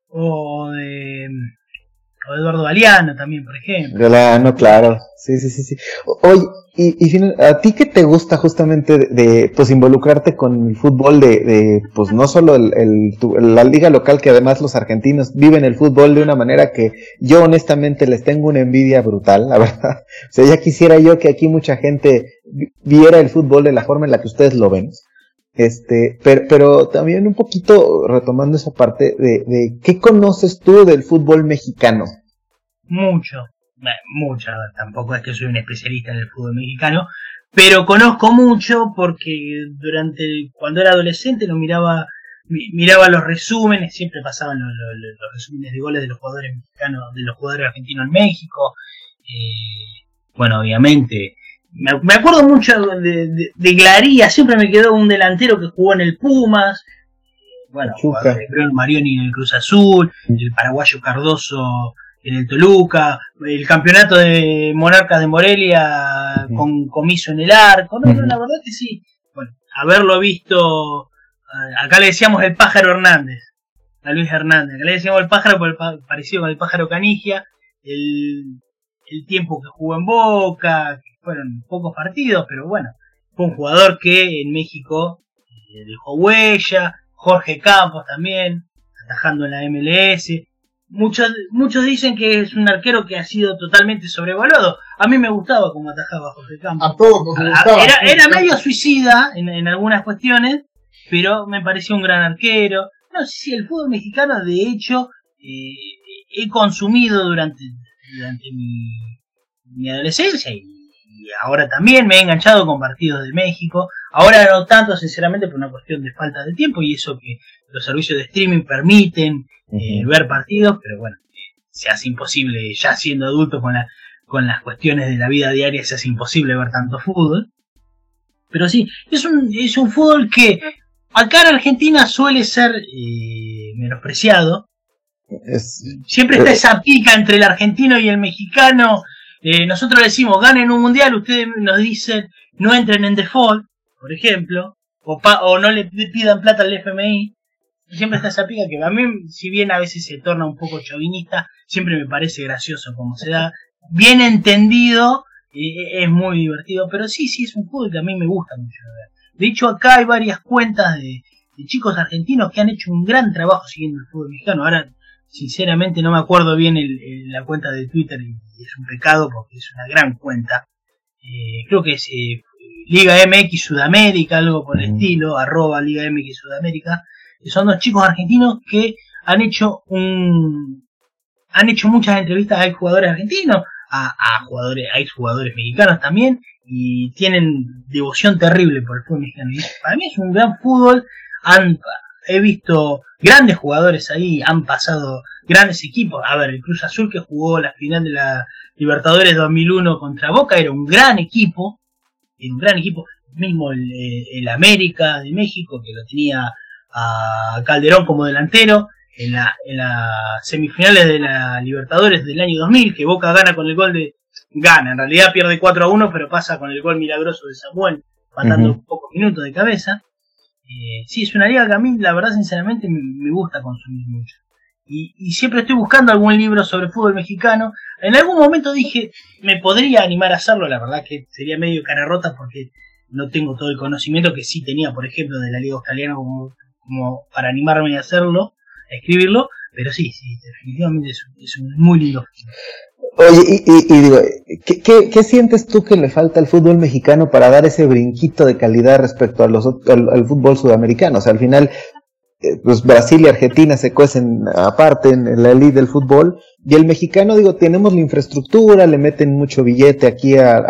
O de, o Eduardo Galeano también, por ejemplo. Galano, claro. Sí, sí, sí, sí. Oye, y, y final- a ti qué te gusta justamente de, de, pues involucrarte con el fútbol de, de pues no solo el, el- tu- la liga local, que además los argentinos viven el fútbol de una manera que yo honestamente les tengo una envidia brutal, la verdad. [laughs] O sea, ya quisiera yo que aquí mucha gente viera el fútbol de la forma en la que ustedes lo ven. Este, pero, pero también un poquito retomando esa parte de, de qué conoces tú del fútbol mexicano. Mucho, mucho, tampoco es que soy un especialista en el fútbol mexicano, pero conozco mucho porque durante, cuando era adolescente lo miraba, mi- miraba los resúmenes, siempre pasaban los, los- los resúmenes de goles de los jugadores mexicanos, de los jugadores argentinos en México, eh, bueno, obviamente, me, acuerdo mucho de, de, Glaría, siempre me quedó un delantero que jugó en el Pumas, bueno, el Marioni en el Cruz Azul, el paraguayo Cardoso en el Toluca, el campeonato de Monarcas de Morelia con comiso en el arco, no, no, la verdad que sí, bueno, haberlo visto, acá le decíamos el pájaro Hernández, a Luis Hernández, acá le decíamos el pájaro por parecido con el pájaro Canigia, el, el tiempo que jugó en Boca, fueron pocos partidos, pero bueno, fue un jugador que en México eh, dejó huella, Jorge Campos también, atajando en la MLS. Muchos, muchos dicen que es un arquero que ha sido totalmente sobrevaluado. A mí me gustaba cómo atajaba Jorge Campos. A todos nos gustaba. Era, era medio suicida en, en, algunas cuestiones, pero me pareció un gran arquero. No sé si el fútbol mexicano, de hecho, eh, he consumido durante, durante mi, mi adolescencia y y ahora también me he enganchado con partidos de México. Ahora no tanto, sinceramente, por una cuestión de falta de tiempo y eso que los servicios de streaming permiten eh, ver partidos, pero bueno, se hace imposible, ya siendo adulto con, la, con las cuestiones de la vida diaria, se hace imposible ver tanto fútbol. Pero sí, es un, es un fútbol que acá en Argentina suele ser eh, menospreciado. Siempre está esa pica entre el argentino y el mexicano eh, nosotros decimos, ganen un mundial, ustedes nos dicen, no entren en default, por ejemplo, o, o no le pidan plata al FMI. Siempre está esa pica que a mí, si bien a veces se torna un poco chauvinista, siempre me parece gracioso como se da. Bien entendido, eh, es muy divertido, pero sí, sí, es un fútbol que a mí me gusta mucho ver. De hecho, acá hay varias cuentas de, de chicos argentinos que han hecho un gran trabajo siguiendo el fútbol mexicano. Ahora sinceramente no me acuerdo bien el, la cuenta de Twitter y, es un pecado porque es una gran cuenta. Eh, creo que es eh, Liga MX Sudamérica, algo por el estilo, arroba Liga MX Sudamérica. son dos chicos argentinos que han hecho un han hecho muchas entrevistas a jugadores argentinos, a, a jugadores, a jugadores mexicanos también, y tienen devoción terrible por el fútbol mexicano. para mí es un gran fútbol. Han, he visto grandes jugadores ahí, han pasado grandes equipos. A ver, el Cruz Azul que jugó la final de la Libertadores 2001 contra Boca era un gran equipo, un gran equipo. Mismo el, eh, el América de México que lo tenía a Calderón como delantero. En, la, en las semifinales de la Libertadores del año 2000, que Boca gana con el gol de... Gana, en realidad pierde 4 a 1, pero pasa con el gol milagroso de Samuel, matando pocos minutos de cabeza. Eh, sí, es una liga que a mí, la verdad, sinceramente, me, gusta consumir mucho. Y, siempre estoy buscando algún libro sobre fútbol mexicano. En algún momento dije, me podría animar a hacerlo, la verdad que sería medio cara rota porque no tengo todo el conocimiento que sí tenía, por ejemplo, de la liga australiana como, para animarme a hacerlo, a escribirlo, pero sí, sí, definitivamente es, un muy lindo Oye, y, digo, ¿qué, sientes tú que le falta al fútbol mexicano para dar ese brinquito de calidad respecto a los, al, fútbol sudamericano? O sea, al final, eh, pues Brasil y Argentina se cuecen aparte en, la elite del fútbol, y el mexicano, digo, tenemos la infraestructura, le meten mucho billete aquí a,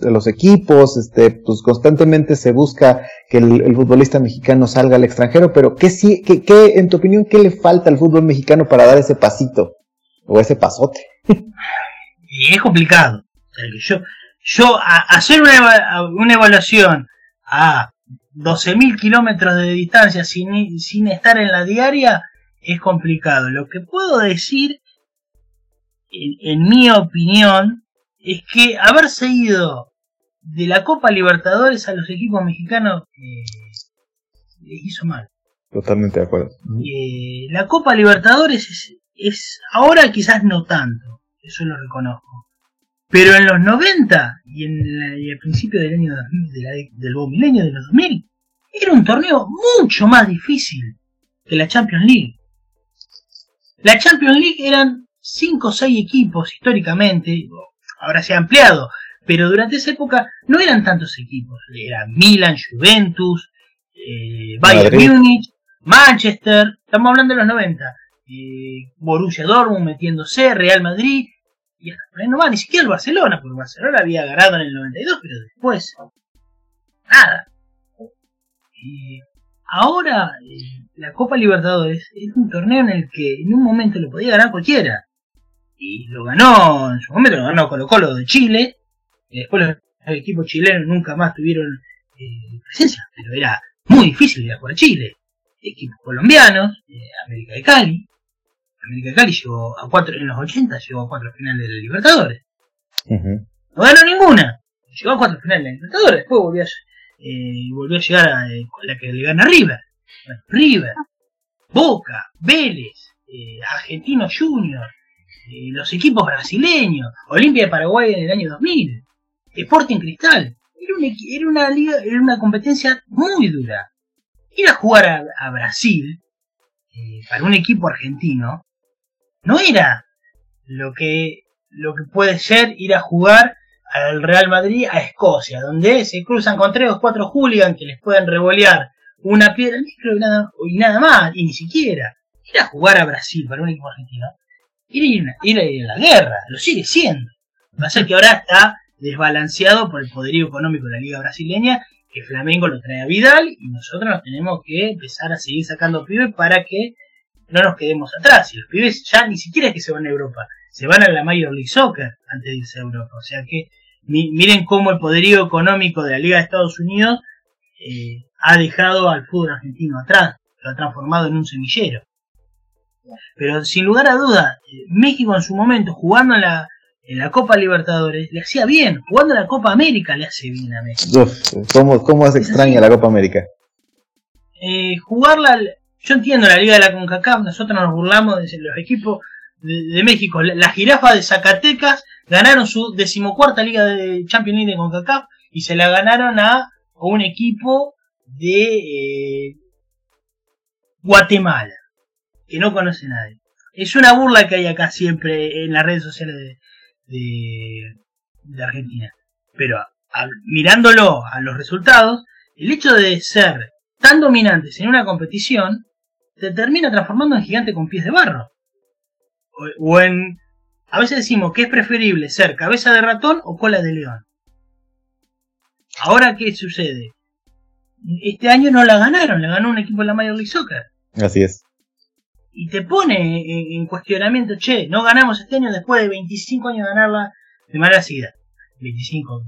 los equipos, este, pues constantemente se busca que el, futbolista mexicano salga al extranjero, pero ¿qué, sí, qué, qué, en tu opinión, qué le falta al fútbol mexicano para dar ese pasito? O ese pasote. y es complicado. Yo, yo a, hacer una, una evaluación a 12.000 kilómetros de distancia sin, sin estar en la diaria es complicado. Lo que puedo decir, en, mi opinión, es que haberse ido de la Copa Libertadores a los equipos mexicanos eh, les hizo mal. Totalmente de acuerdo. Eh, la Copa Libertadores es, es ahora quizás no tanto, eso lo reconozco. Pero en los 90 y en el principio del año 2000, del milenio de los 2000, era un torneo mucho más difícil que la Champions League. La Champions League eran 5 o 6 equipos históricamente, ahora se ha ampliado, pero durante esa época no eran tantos equipos. Eran Milan, Juventus, eh, Bayern Múnich, Manchester, estamos hablando de los 90 eh, Borussia Dortmund metiéndose, Real Madrid, y hasta por ahí no va, ni siquiera el Barcelona, porque el Barcelona había ganado en el 92, pero después, nada. ahora, eh, la Copa Libertadores es un torneo en el que en un momento lo podía ganar cualquiera. Y lo ganó, en su momento lo ganó Colo Colo de Chile, y después lo Los equipos chilenos nunca más tuvieron eh, presencia, pero era muy difícil ir a jugar a Chile. Equipos colombianos, eh, América de Cali. América de Cali llegó a cuatro, en los 80 llegó a cuatro finales de la Libertadores. No ganó ninguna. Llegó a cuatro finales de la Libertadores. Después volvió a, eh, volvió a llegar a la que le gana River. River, Boca, Vélez, Argentino Junior, los equipos brasileños, Olimpia de Paraguay en el año 2000, Sporting Cristal. Era una, liga, era una competencia muy dura. Ir a jugar a, Brasil eh, para un equipo argentino no era lo que lo que puede ser ir a jugar al Real Madrid a Escocia, donde se cruzan con tres o cuatro hooligans que les pueden revolear una piedra y nada, y nada más, y ni siquiera. Ir a jugar a Brasil para un equipo argentino ir a ir a la guerra, lo sigue siendo. Va a ser que ahora está desbalanceado por el poderío económico de la liga brasileña, que Flamengo lo trae a Vidal y nosotros nos tenemos que empezar a seguir sacando pibes para que no nos quedemos atrás. Y los pibes ya ni siquiera es que se van a Europa, se van a la Major League Soccer antes de irse a Europa. O sea que miren cómo el poderío económico de la Liga de Estados Unidos eh, ha dejado al fútbol argentino atrás, lo ha transformado en un semillero. Pero sin lugar a duda, eh, México en su momento jugando en la, en la Copa Libertadores le hacía bien, jugando en la Copa América le hace bien a México. Uf, ¿cómo, ¿Cómo extraña la Copa América? Eh, jugarla, yo entiendo la Liga de la CONCACAF, nosotros nos burlamos de los equipos de, México. La, la, jirafa de Zacatecas ganaron su decimocuarta Liga de Champions League de CONCACAF y se la ganaron a, un equipo de eh, Guatemala, que no conoce nadie. Es una burla que hay acá siempre en las redes sociales de, de, Argentina. Pero mirándolo a los resultados, el hecho de ser tan dominantes en una competición te termina transformando en gigante con pies de barro. O, en... A veces decimos que es preferible ser cabeza de ratón o cola de león. Ahora, ¿qué sucede? Este año no la ganaron, la ganó un equipo de la Major League Soccer. Así es y te pone en, cuestionamiento, che, no ganamos este año después de 25 años de ganarla de manera seguida. 25,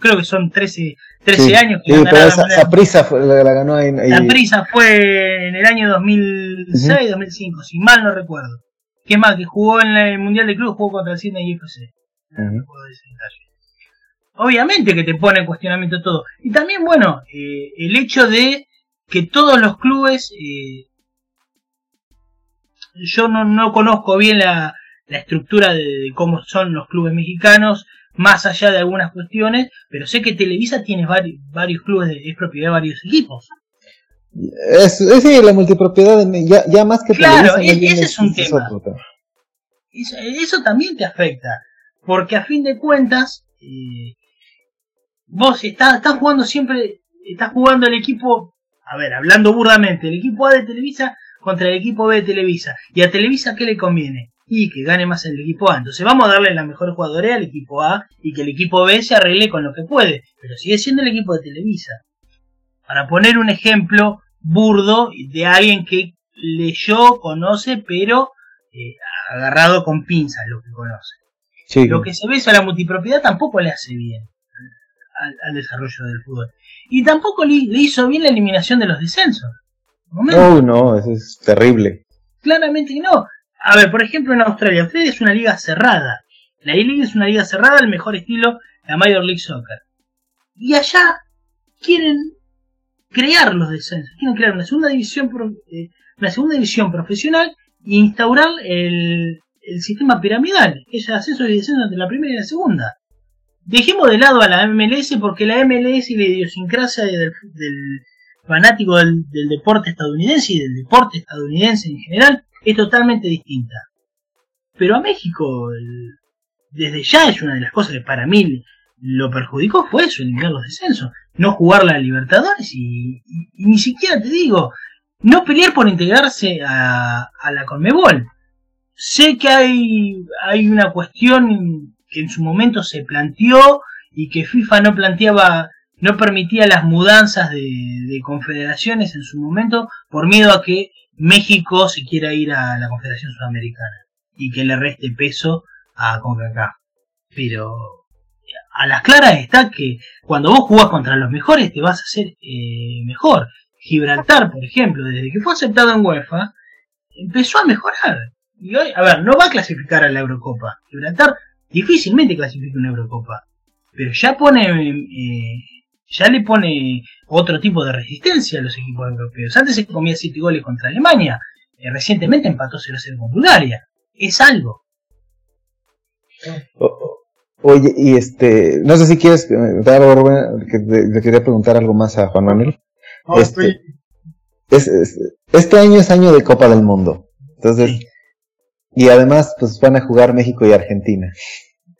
creo que son 13, 13 años que sí, pero esa, prisa fue, la, ganó ahí, La prisa fue en el año 2006, 2005, si mal no recuerdo. ¿Qué más? Que jugó en el Mundial de Club, jugó contra el Cine y FC. Obviamente que te pone en cuestionamiento todo. Y también, bueno, eh, el hecho de que todos los clubes eh, yo no, no conozco bien la, la estructura de, cómo son los clubes mexicanos, más allá de algunas cuestiones, pero sé que Televisa tiene varios, varios clubes, de, es propiedad de varios equipos. Es, es la multipropiedad, ya, ya más que Claro, ese es un tema. Eso, también te afecta, porque a fin de cuentas, eh, vos estás, estás jugando siempre, estás jugando el equipo, a ver, hablando burdamente, el equipo A de Televisa contra el equipo B de Televisa. ¿Y a Televisa qué le conviene? Y que gane más el equipo A. Entonces vamos a darle la mejor jugadora al equipo A y que el equipo B se arregle con lo que puede. Pero sigue siendo el equipo de Televisa. Para poner un ejemplo burdo de alguien que leyó, conoce, pero eh, agarrado con pinzas lo que conoce. Lo que se ve a la multipropiedad tampoco le hace bien al, desarrollo del fútbol. Y tampoco le hizo bien la eliminación de los descensos. No, no, eso es terrible. Claramente no. A ver, por ejemplo, en Australia, Australia es una liga cerrada. La E-League es una liga cerrada, el mejor estilo, la Major League Soccer. Y allá quieren crear los descensos, quieren crear una segunda división, eh, una segunda división profesional e instaurar el, sistema piramidal, que es ascenso y descenso entre la primera y la segunda. Dejemos de lado a la MLS porque la MLS y la idiosincrasia del, fanático del, deporte estadounidense y del deporte estadounidense en general es totalmente distinta. Pero a México, desde ya es una de las cosas que para mí lo perjudicó fue eso, eliminar los descensos, no jugar la Libertadores y, ni siquiera te digo, no pelear por integrarse a, a la Conmebol. Sé que hay, hay una cuestión que en su momento se planteó y que FIFA no planteaba no permitía las mudanzas de, confederaciones en su momento por miedo a que México se quiera ir a la Confederación Sudamericana y que le reste peso a CONCACAF. Pero a las claras está que cuando vos jugás contra los mejores te vas a hacer eh, mejor. Gibraltar, por ejemplo, desde que fue aceptado en UEFA, empezó a mejorar. Y hoy, a ver, no va a clasificar a la Eurocopa. Gibraltar difícilmente clasifica una Eurocopa. Pero ya pone, eh, ya le pone otro tipo de resistencia a los equipos europeos. Antes se comía 7 goles contra Alemania. Eh, recientemente empató 0-0 con Bulgaria. Es algo. Oye, y este, no sé si quieres, eh, que le quería preguntar algo más a Juan Manuel. este, este año es año de Copa del Mundo. Entonces, y además, pues van a jugar México y Argentina.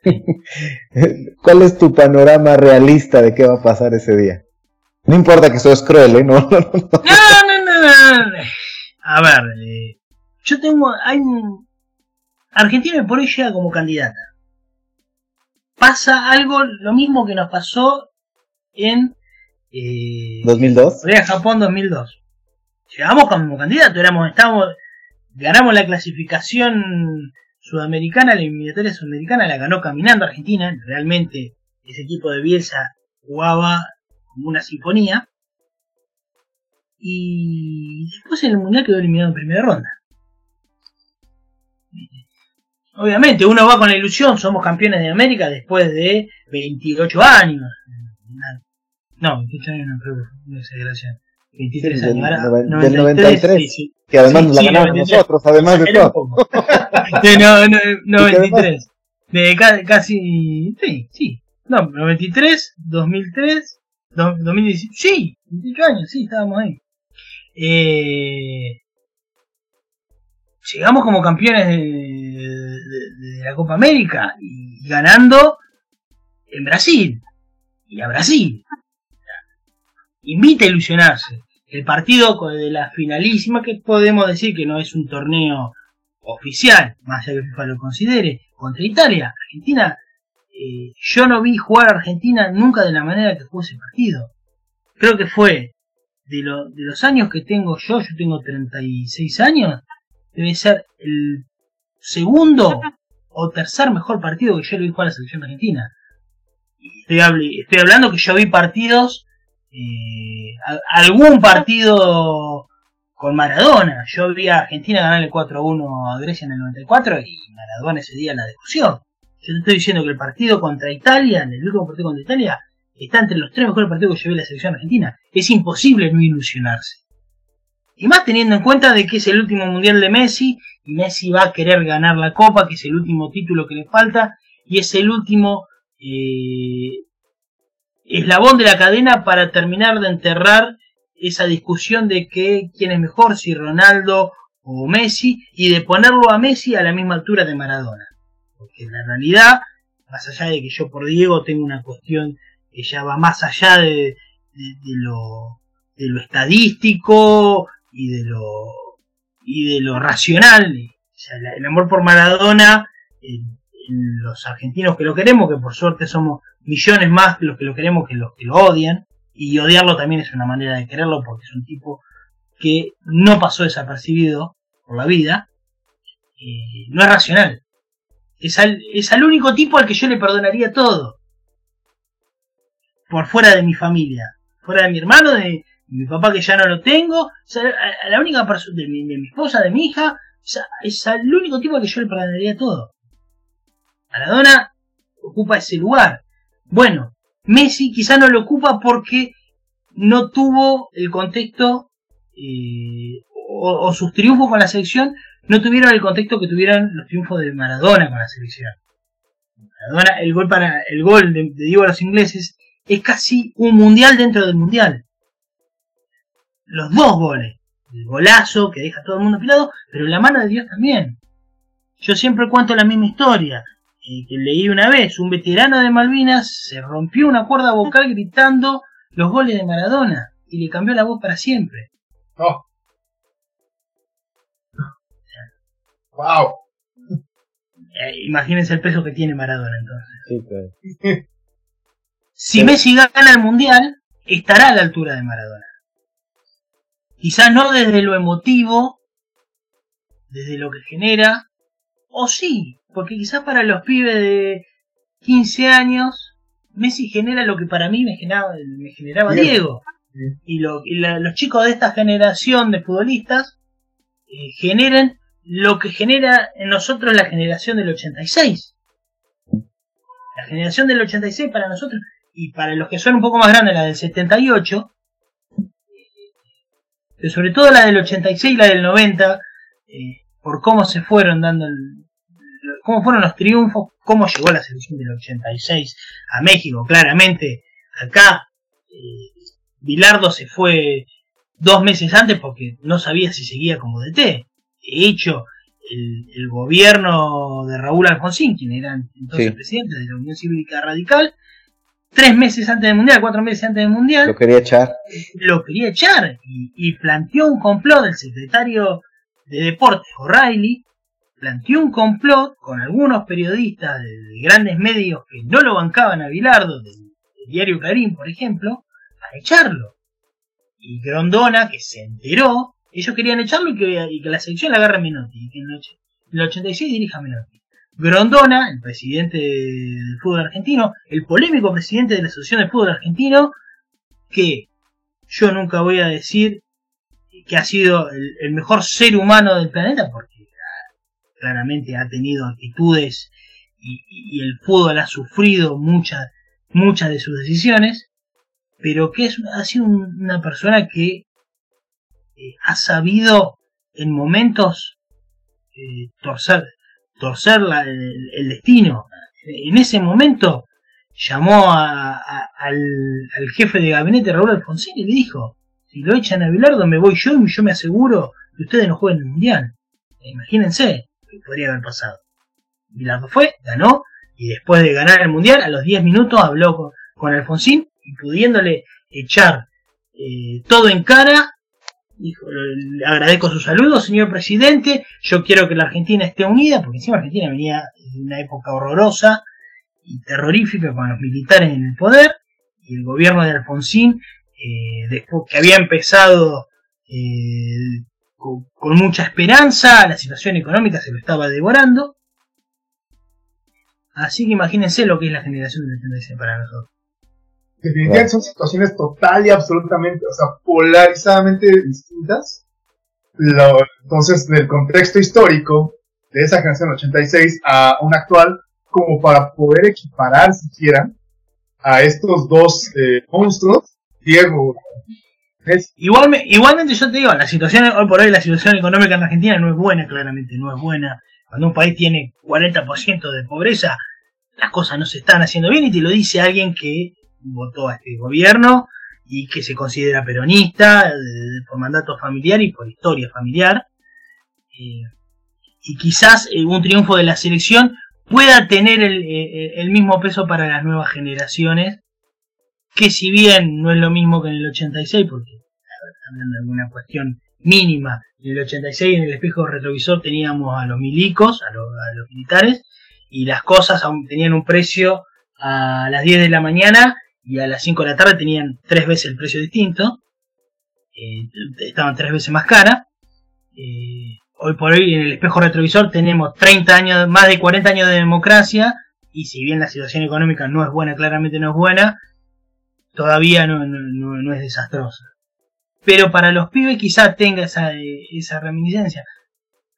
[laughs] ¿Cuál es tu panorama realista de qué va a pasar ese día? No importa que seas cruel, ¿eh? No, [laughs] no, no. no, no, no. A ver, eh, yo tengo, hay un... Argentina por ahí llega como candidata pasa algo, lo mismo que nos pasó en... Eh, ¿2002? Corea, Japón 2002. Llegamos como candidato, éramos, estábamos, ganamos la clasificación sudamericana, la eliminatoria sudamericana la ganó caminando Argentina, realmente ese equipo de Bielsa jugaba como una sinfonía. Y después en el Mundial quedó eliminado en primera ronda. Obviamente, uno va con la ilusión, somos campeones de América después de 28 años. No, 28 años no creo, no es gracia. 23 años. Ahora, 93, que además nos la ganamos nosotros, además de todo. [laughs] no, no, [laughs] 93. De casi, sí, sí. No, 93, 2003, 2017, sí, 28 años, sí, estábamos ahí. Eh, llegamos como campeones de, la Copa América y ganando en Brasil y a Brasil. Invita a ilusionarse. El partido de la finalísima, que podemos decir que no es un torneo oficial, más allá que FIFA lo considere, contra Italia, Argentina, eh, yo no vi jugar a Argentina nunca de la manera que jugó ese partido. Creo que fue de, de los años que tengo yo, yo tengo 36 años, debe ser el segundo o tercer mejor partido que yo le vi jugar a la selección argentina. Estoy, estoy hablando que yo vi partidos, eh, algún partido con Maradona. Yo vi a Argentina ganar el 4-1 a Grecia en el 94 y Maradona ese día la discusión. Yo te estoy diciendo que el partido contra Italia, en el último partido contra Italia, está entre los tres mejores partidos que en la selección argentina. Es imposible no ilusionarse. Y más teniendo en cuenta de que es el último mundial de Messi, y Messi va a querer ganar la copa, que es el último título que le falta, y es el último eh, eslabón de la cadena para terminar de enterrar esa discusión de que quién es mejor, si Ronaldo o Messi, y de ponerlo a Messi a la misma altura de Maradona. Porque en la realidad, más allá de que yo por Diego tengo una cuestión que ya va más allá de, lo, de lo estadístico y de lo y de lo racional el amor por Maradona en, los argentinos que lo queremos que por suerte somos millones más que los que lo queremos que los que lo odian y odiarlo también es una manera de quererlo porque es un tipo que no pasó desapercibido por la vida no es racional es al, es al único tipo al que yo le perdonaría todo por fuera de mi familia fuera de mi hermano de, mi papá que ya no lo tengo, la única persona de mi, de mi esposa, de mi hija, es el único tipo que yo le perdonaría todo. Maradona ocupa ese lugar. Bueno, Messi quizá no lo ocupa porque no tuvo el contexto eh, o, sus triunfos con la selección no tuvieron el contexto que tuvieron los triunfos de Maradona con la selección. Maradona, el gol para el gol de, de Diego a los ingleses es casi un mundial dentro del mundial los dos goles. El golazo que deja todo el mundo afilado, pero la mano de Dios también. Yo siempre cuento la misma historia. Eh, que leí una vez, un veterano de Malvinas se rompió una cuerda vocal gritando los goles de Maradona y le cambió la voz para siempre. Oh. Wow. Eh, imagínense el peso que tiene Maradona entonces. [laughs] si Messi gana el mundial, estará a la altura de Maradona. Quizás no desde lo emotivo, desde lo que genera, o sí, porque quizás para los pibes de 15 años Messi genera lo que para mí me generaba, me generaba Diego. Y, lo, los chicos de esta generación de futbolistas eh, generan lo que genera en nosotros la generación del 86. La generación del 86 para nosotros, y para los que son un poco más grandes, la del 78, pero sobre todo la del 86 y la del 90, eh, por cómo se fueron dando, cómo fueron los triunfos, cómo llegó la selección del 86 a México, claramente. Acá, eh, Bilardo se fue dos meses antes porque no sabía si seguía como DT. De hecho, el, gobierno de Raúl Alfonsín, quien era entonces presidente de la Unión Cívica Radical, tres meses antes del Mundial, cuatro meses antes del Mundial, lo quería echar. Lo quería echar y, planteó un complot del secretario de Deportes, O'Reilly, planteó un complot con algunos periodistas de, grandes medios que no lo bancaban a Bilardo, del, diario Clarín, por ejemplo, para echarlo. Y Grondona, que se enteró, ellos querían echarlo y que, la selección la agarre Menotti, y que en el 86 dirija Menotti. Grondona, el presidente del fútbol argentino, el polémico presidente de la Asociación de Fútbol Argentino, que yo nunca voy a decir que ha sido el, mejor ser humano del planeta, porque claramente ha tenido actitudes y, el fútbol ha sufrido muchas muchas de sus decisiones, pero que es, ha sido una persona que eh, ha sabido en momentos eh, torcer torcer el, destino. En ese momento llamó al, jefe de gabinete Raúl Alfonsín y le dijo, si lo echan a Bilardo me voy yo y yo me aseguro que ustedes no jueguen el Mundial. Imagínense que podría haber pasado. Bilardo fue, ganó, y después de ganar el Mundial, a los 10 minutos habló con, Alfonsín y pudiéndole echar eh, todo en cara, Dijo, le agradezco su saludo, señor presidente. Yo quiero que la Argentina esté unida, porque encima Argentina venía de una época horrorosa y terrorífica con los militares en el poder. Y el gobierno de Alfonsín, eh, después que había empezado eh, con, mucha esperanza, la situación económica se lo estaba devorando. Así que imagínense lo que es la generación del 36 para nosotros. Definitivamente son situaciones total y absolutamente, o sea, polarizadamente distintas. entonces, del contexto histórico de esa generación 86 a una actual, como para poder equiparar siquiera a estos dos eh, monstruos, Diego. Igualmente yo te digo, la situación hoy por hoy, la situación económica en Argentina no es buena, claramente, no es buena. Cuando un país tiene 40% de pobreza, las cosas no se están haciendo bien y te lo dice alguien que votó a este gobierno y que se considera peronista por mandato familiar y por historia familiar. Eh, y quizás eh, un triunfo de la selección pueda tener eh, el, mismo peso para las nuevas generaciones, que si bien no es lo mismo que en el 86, porque hablando de alguna cuestión mínima, en el 86 en el espejo retrovisor teníamos a los milicos, a los, a los militares, y las cosas aún tenían un precio a las 10 de la mañana y a las 5 de la tarde tenían tres veces el precio distinto, eh, estaban tres veces más cara. Eh, hoy por hoy en el espejo retrovisor tenemos 30 años, más de 40 años de democracia y si bien la situación económica no es buena, claramente no es buena, todavía no, no, es desastrosa. Pero para los pibes quizá tenga esa, esa reminiscencia.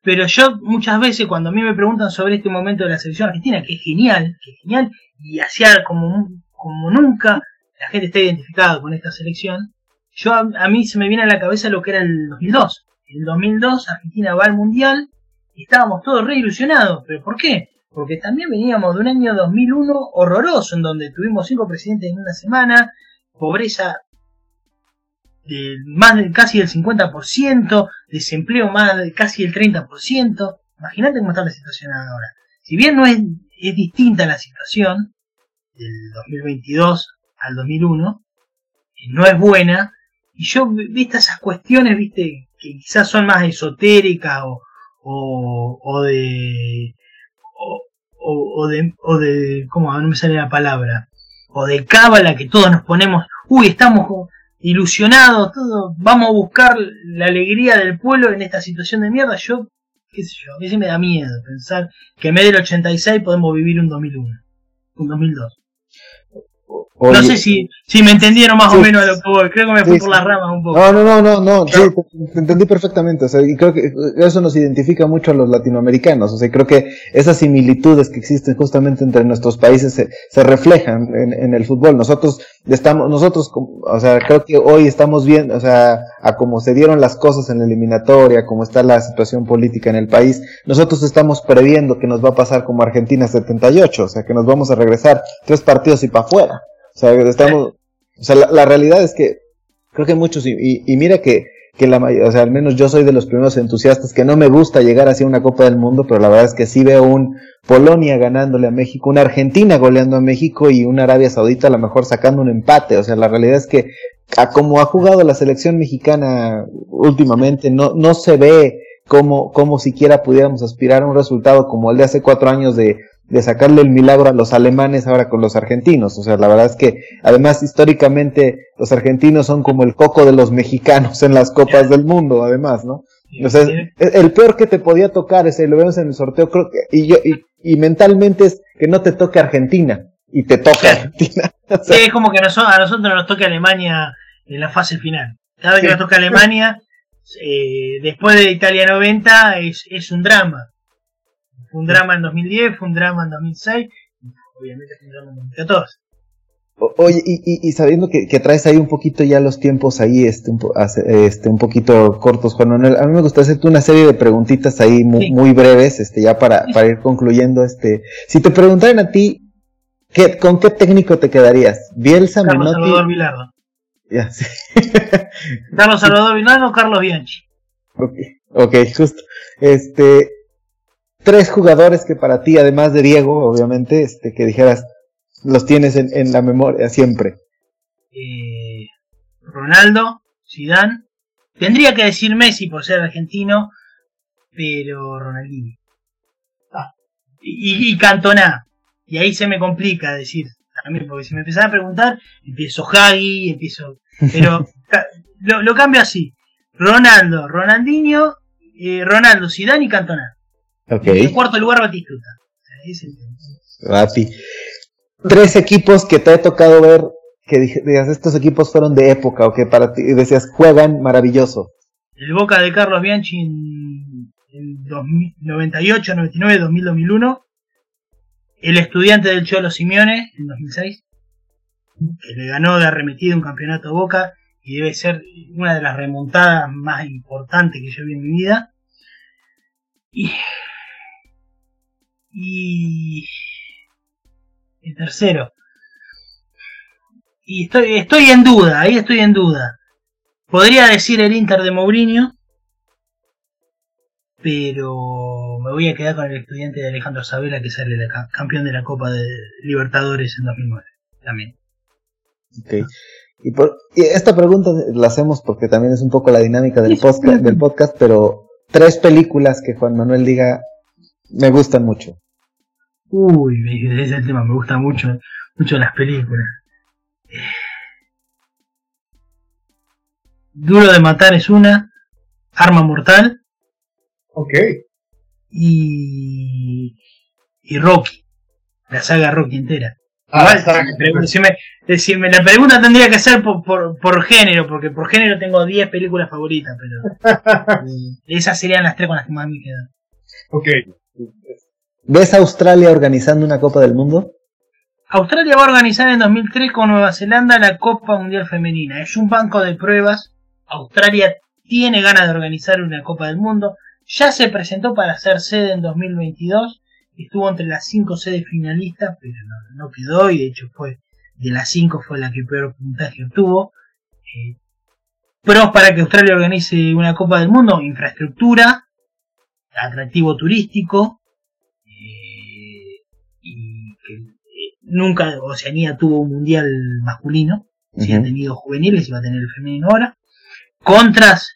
Pero yo muchas veces cuando a mí me preguntan sobre este momento de la selección argentina, que es genial, que es genial, y hacía como como nunca la gente está identificada con esta selección, yo a, mí se me viene a la cabeza lo que era el 2002. En el 2002 Argentina va al Mundial estábamos todos re ilusionados. ¿Pero por qué? Porque también veníamos de un año 2001 horroroso, en donde tuvimos cinco presidentes en una semana, pobreza de más de casi del 50%, desempleo más de casi el 30%. Imagínate cómo está la situación ahora. Si bien no es, es distinta la situación, del 2022 al 2001, no es buena, y yo, viste, esas cuestiones, viste, que quizás son más esotéricas o, o de, o, de, o de, ¿cómo? No me sale la palabra, o de cábala que todos nos ponemos, uy, estamos ilusionados, todos, vamos a buscar la alegría del pueblo en esta situación de mierda, yo, qué sé yo, a mí sí me da miedo pensar que en vez del 86 podemos vivir un 2001, un 2002 no sé si, si me entendieron más o menos a lo que voy. Creo que me fui por las ramas un poco. No, no, no, no, no. Sí, te, entendí perfectamente. O sea, y creo que eso nos identifica mucho a los latinoamericanos. O sea, creo que esas similitudes que existen justamente entre nuestros países se, se reflejan en, en, el fútbol. Nosotros estamos, nosotros, o sea, creo que hoy estamos viendo, o sea, a cómo se dieron las cosas en la eliminatoria, cómo está la situación política en el país, nosotros estamos previendo que nos va a pasar como Argentina 78. O sea, que nos vamos a regresar tres partidos y para afuera. O sea, estamos, o sea, la, realidad es que creo que muchos, y, y, mira que, que la o sea, al menos yo soy de los primeros entusiastas que no me gusta llegar hacia una Copa del Mundo, pero la verdad es que sí veo un Polonia ganándole a México, una Argentina goleando a México y una Arabia Saudita a lo mejor sacando un empate. O sea, la realidad es que a como ha jugado la selección mexicana últimamente, no, no se ve como, como siquiera pudiéramos aspirar a un resultado como el de hace cuatro años de de sacarle el milagro a los alemanes ahora con los argentinos. O sea, la verdad es que además históricamente los argentinos son como el coco de los mexicanos en las copas del mundo, además, ¿no? O sea, el peor que te podía tocar, ese lo vemos en el sorteo, creo que, y yo, y, mentalmente es que no te toque Argentina, y te toca Argentina. [laughs] sí, es como que a nosotros nos toca Alemania en la fase final. Cada vez que nos toca Alemania, eh, después de Italia 90, es, es un drama un drama en 2010, fue un drama en 2006, obviamente fue un drama en 2014. Oye, y, y, sabiendo que, que, traes ahí un poquito ya los tiempos ahí, este, un, este, un poquito cortos, Juan Manuel, a mí me gustaría hacerte una serie de preguntitas ahí muy, muy breves, este, ya para, para ir concluyendo, este, si te preguntaran a ti, ¿qué, ¿con qué técnico te quedarías? ¿Bielsa, Carlos Salvador Vilardo. Ya, sí. Carlos Salvador Vilardo o Carlos Bianchi. Ok, ok, justo. Este, tres jugadores que para ti, además de Diego, obviamente, este, que dijeras, los tienes en, la memoria siempre? Eh, Ronaldo, Zidane. Tendría que decir Messi por ser argentino, pero Ronaldinho. Ah. Y, y, Cantona. Y ahí se me complica decir también, porque si me empezás a preguntar, empiezo Hagi, empiezo. Pero [laughs] lo, lo, cambio así: Ronaldo, Ronaldinho, eh, Ronaldo, Zidane y Cantona. En cuarto lugar, Batistuta. Bati. Tres equipos que te ha tocado ver que digas, estos equipos fueron de época o que para ti decías, juegan maravilloso. El Boca de Carlos Bianchi en, 98, 99, 2000, 2001. El estudiante del Cholo Simeone en 2006, que le ganó de arremetido un campeonato Boca y debe ser una de las remontadas más importantes que yo vi en mi vida. Y y el tercero. Y estoy, estoy en duda, ahí estoy en duda. Podría decir el Inter de Mourinho, pero me voy a quedar con el estudiante de Alejandro Sabela que sale campeón de la Copa de Libertadores en 2009 también. Okay. Y, por, esta pregunta la hacemos porque también es un poco la dinámica del, podcast, del podcast, pero tres películas que Juan Manuel diga me gustan mucho. Uy, ese es el tema, me gustan mucho, mucho las películas. Duro de matar es una, Arma Mortal. Ok. Y, y Rocky, la saga Rocky entera. Ah, si, me, si me la pregunta tendría que ser por, por, por, género, porque por género tengo 10 películas favoritas, pero [laughs] esas serían las tres con las que más me quedan. Ok. ¿Ves a Australia organizando una Copa del Mundo? Australia va a organizar en 2003 con Nueva Zelanda la Copa Mundial Femenina. Es un banco de pruebas. Australia tiene ganas de organizar una Copa del Mundo. Ya se presentó para ser sede en 2022. Estuvo entre las cinco sedes finalistas, pero no, quedó y de hecho fue de las cinco fue la que peor puntaje obtuvo. Eh, pros para que Australia organice una Copa del Mundo, infraestructura, atractivo turístico, nunca Oceanía tuvo un mundial masculino, si ha tenido juveniles y va a tener el femenino ahora. Contras,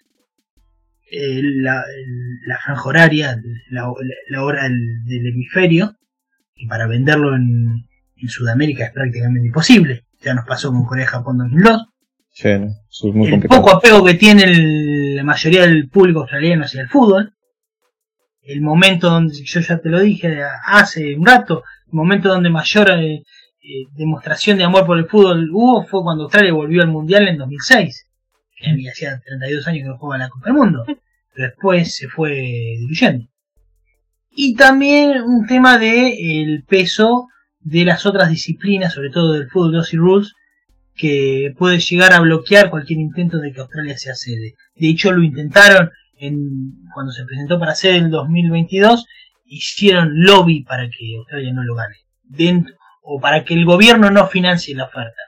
eh, la, la, franja horaria, la, hora del, hemisferio, y para venderlo en, Sudamérica es prácticamente imposible. Ya nos pasó con Corea-Japón 2002. Sí, el poco apego que tiene la mayoría del público australiano hacia el fútbol. El momento donde, yo ya te lo dije hace un rato, momento donde mayor eh, demostración de amor por el fútbol hubo fue cuando Australia volvió al Mundial en 2006. Que hacía 32 años que no jugaba la Copa del Mundo. Pero después se fue diluyendo. Y también un tema de el peso de las otras disciplinas, sobre todo del fútbol 2 y rules, que puede llegar a bloquear cualquier intento de que Australia sea sede. De hecho, lo intentaron en, cuando se presentó para sede en 2022, hicieron lobby para que Australia no lo gane, dentro, o para que el gobierno no financie la oferta.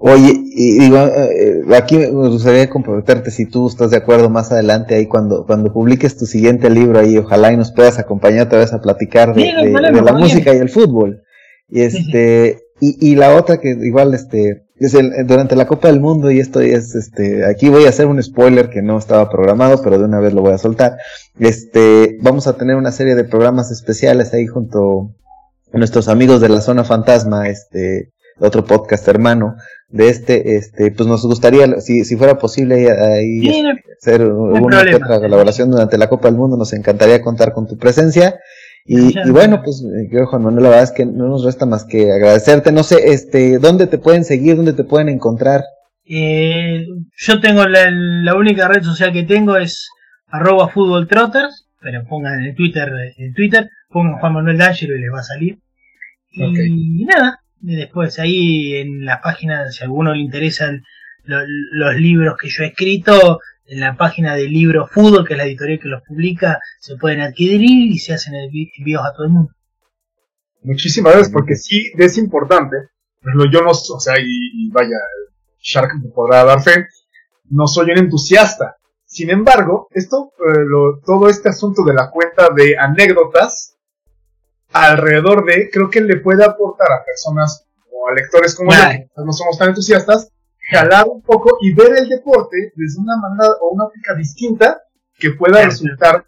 Oye, y digo, eh, aquí me gustaría comprometerte si tú estás de acuerdo más adelante ahí cuando, cuando publiques tu siguiente libro ahí, ojalá y nos puedas acompañar otra vez a platicar de, la música y el fútbol. Y este, y, y la otra que igual este, el, durante la Copa del Mundo y esto es este, aquí voy a hacer un spoiler que no estaba programado, pero de una vez lo voy a soltar. Este, vamos a tener una serie de programas especiales ahí junto a nuestros amigos de la zona fantasma, este, otro podcast hermano de este, este, pues nos gustaría, si, si fuera posible ahí hacer una otra colaboración durante la Copa del Mundo, nos encantaría contar con tu presencia. Y, y bueno, pues yo, Juan Manuel, la verdad es que no nos resta más que agradecerte. No sé, este, ¿dónde te pueden seguir? ¿Dónde te pueden encontrar? Eh, yo tengo la, la, única red social que tengo es arroba trotters pero pongan en Twitter, en Twitter, pongan Juan Manuel D'Angelo y les va a salir. Y nada, después ahí en la página, si a alguno le interesan los libros que yo he escrito, en la página del libro Fútbol, que es la editorial que los publica, se pueden adquirir y se hacen envíos a todo el mundo. Muchísimas gracias, porque sí es importante. yo no, o sea, y, vaya, Shark me podrá dar fe, no soy un entusiasta. Sin embargo, esto, eh, todo este asunto de la cuenta de anécdotas alrededor de, creo que le puede aportar a personas o a lectores como yo, que no somos tan entusiastas, jalar un poco y ver el deporte desde una manera o una óptica distinta que pueda resultar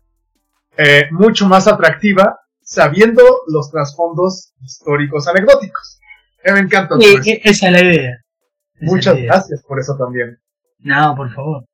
eh, mucho más atractiva sabiendo los trasfondos históricos anecdóticos. me encanta. esa es la idea. Muchas gracias por eso también. No, por favor.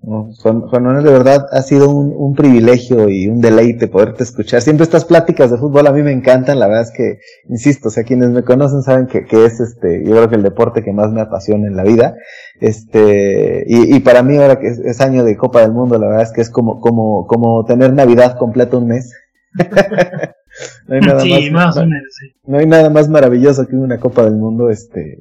Juan, Manuel, de verdad ha sido un, privilegio y un deleite poderte escuchar. Siempre estas pláticas de fútbol a mí me encantan, la verdad es que, insisto, o sea, quienes me conocen saben que, es este, yo creo que el deporte que más me apasiona en la vida. Este, y, para mí ahora que es, año de Copa del Mundo, la verdad es que es como, como, como tener Navidad completa un mes. [laughs] no hay nada más, no hay nada más maravilloso que una Copa del Mundo, este,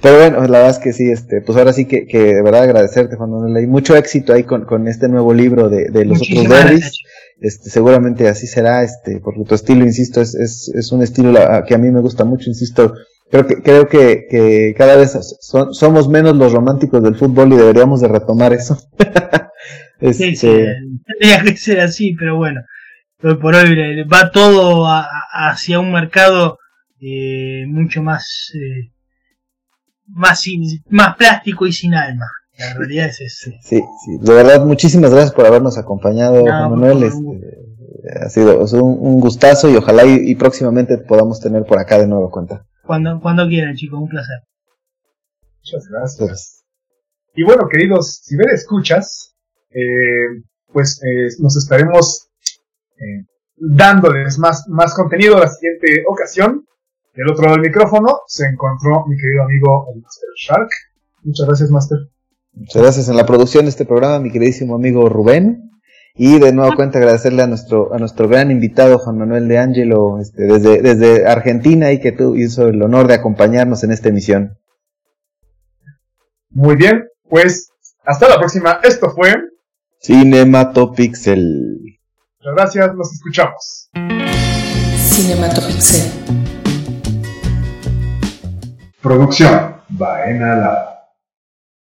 pero bueno, la verdad es que sí, este, pues ahora sí que, que de verdad agradecerte, Juan Manuel, y mucho éxito ahí con, con este nuevo libro de, de los otros derbis. Este, seguramente así será, este, porque tu estilo, insisto, es, es, es un estilo que a mí me gusta mucho, insisto, creo que, creo que, que cada vez somos menos los románticos del fútbol y deberíamos de retomar eso. [laughs] este... Sí, tendría que ser así, pero bueno, hoy por hoy va todo hacia un mercado eh, mucho más eh, más, más plástico y sin alma. La realidad es eso. [laughs] Sí, sí, de verdad, muchísimas gracias por habernos acompañado, Manuel. Este, ha sido un, gustazo y ojalá y, próximamente podamos tener por acá de nuevo cuenta. Cuando, cuando quieran, chicos, un placer. Muchas gracias. Y bueno, queridos, si me escuchas, eh, pues eh, nos estaremos eh, dándoles más, más contenido la siguiente ocasión. Del otro lado del micrófono se encontró mi querido amigo el Master Shark. Muchas gracias, Master. Muchas gracias en la producción de este programa, mi queridísimo amigo Rubén. Y de nuevo cuenta agradecerle a nuestro, a nuestro gran invitado Juan Manuel de Angelo, este, desde, desde Argentina y que tú hizo el honor de acompañarnos en esta emisión. Muy bien, pues hasta la próxima. Esto fue Cinematopixel. Muchas gracias, nos escuchamos. Cinematopixel. Producción Baena Lab.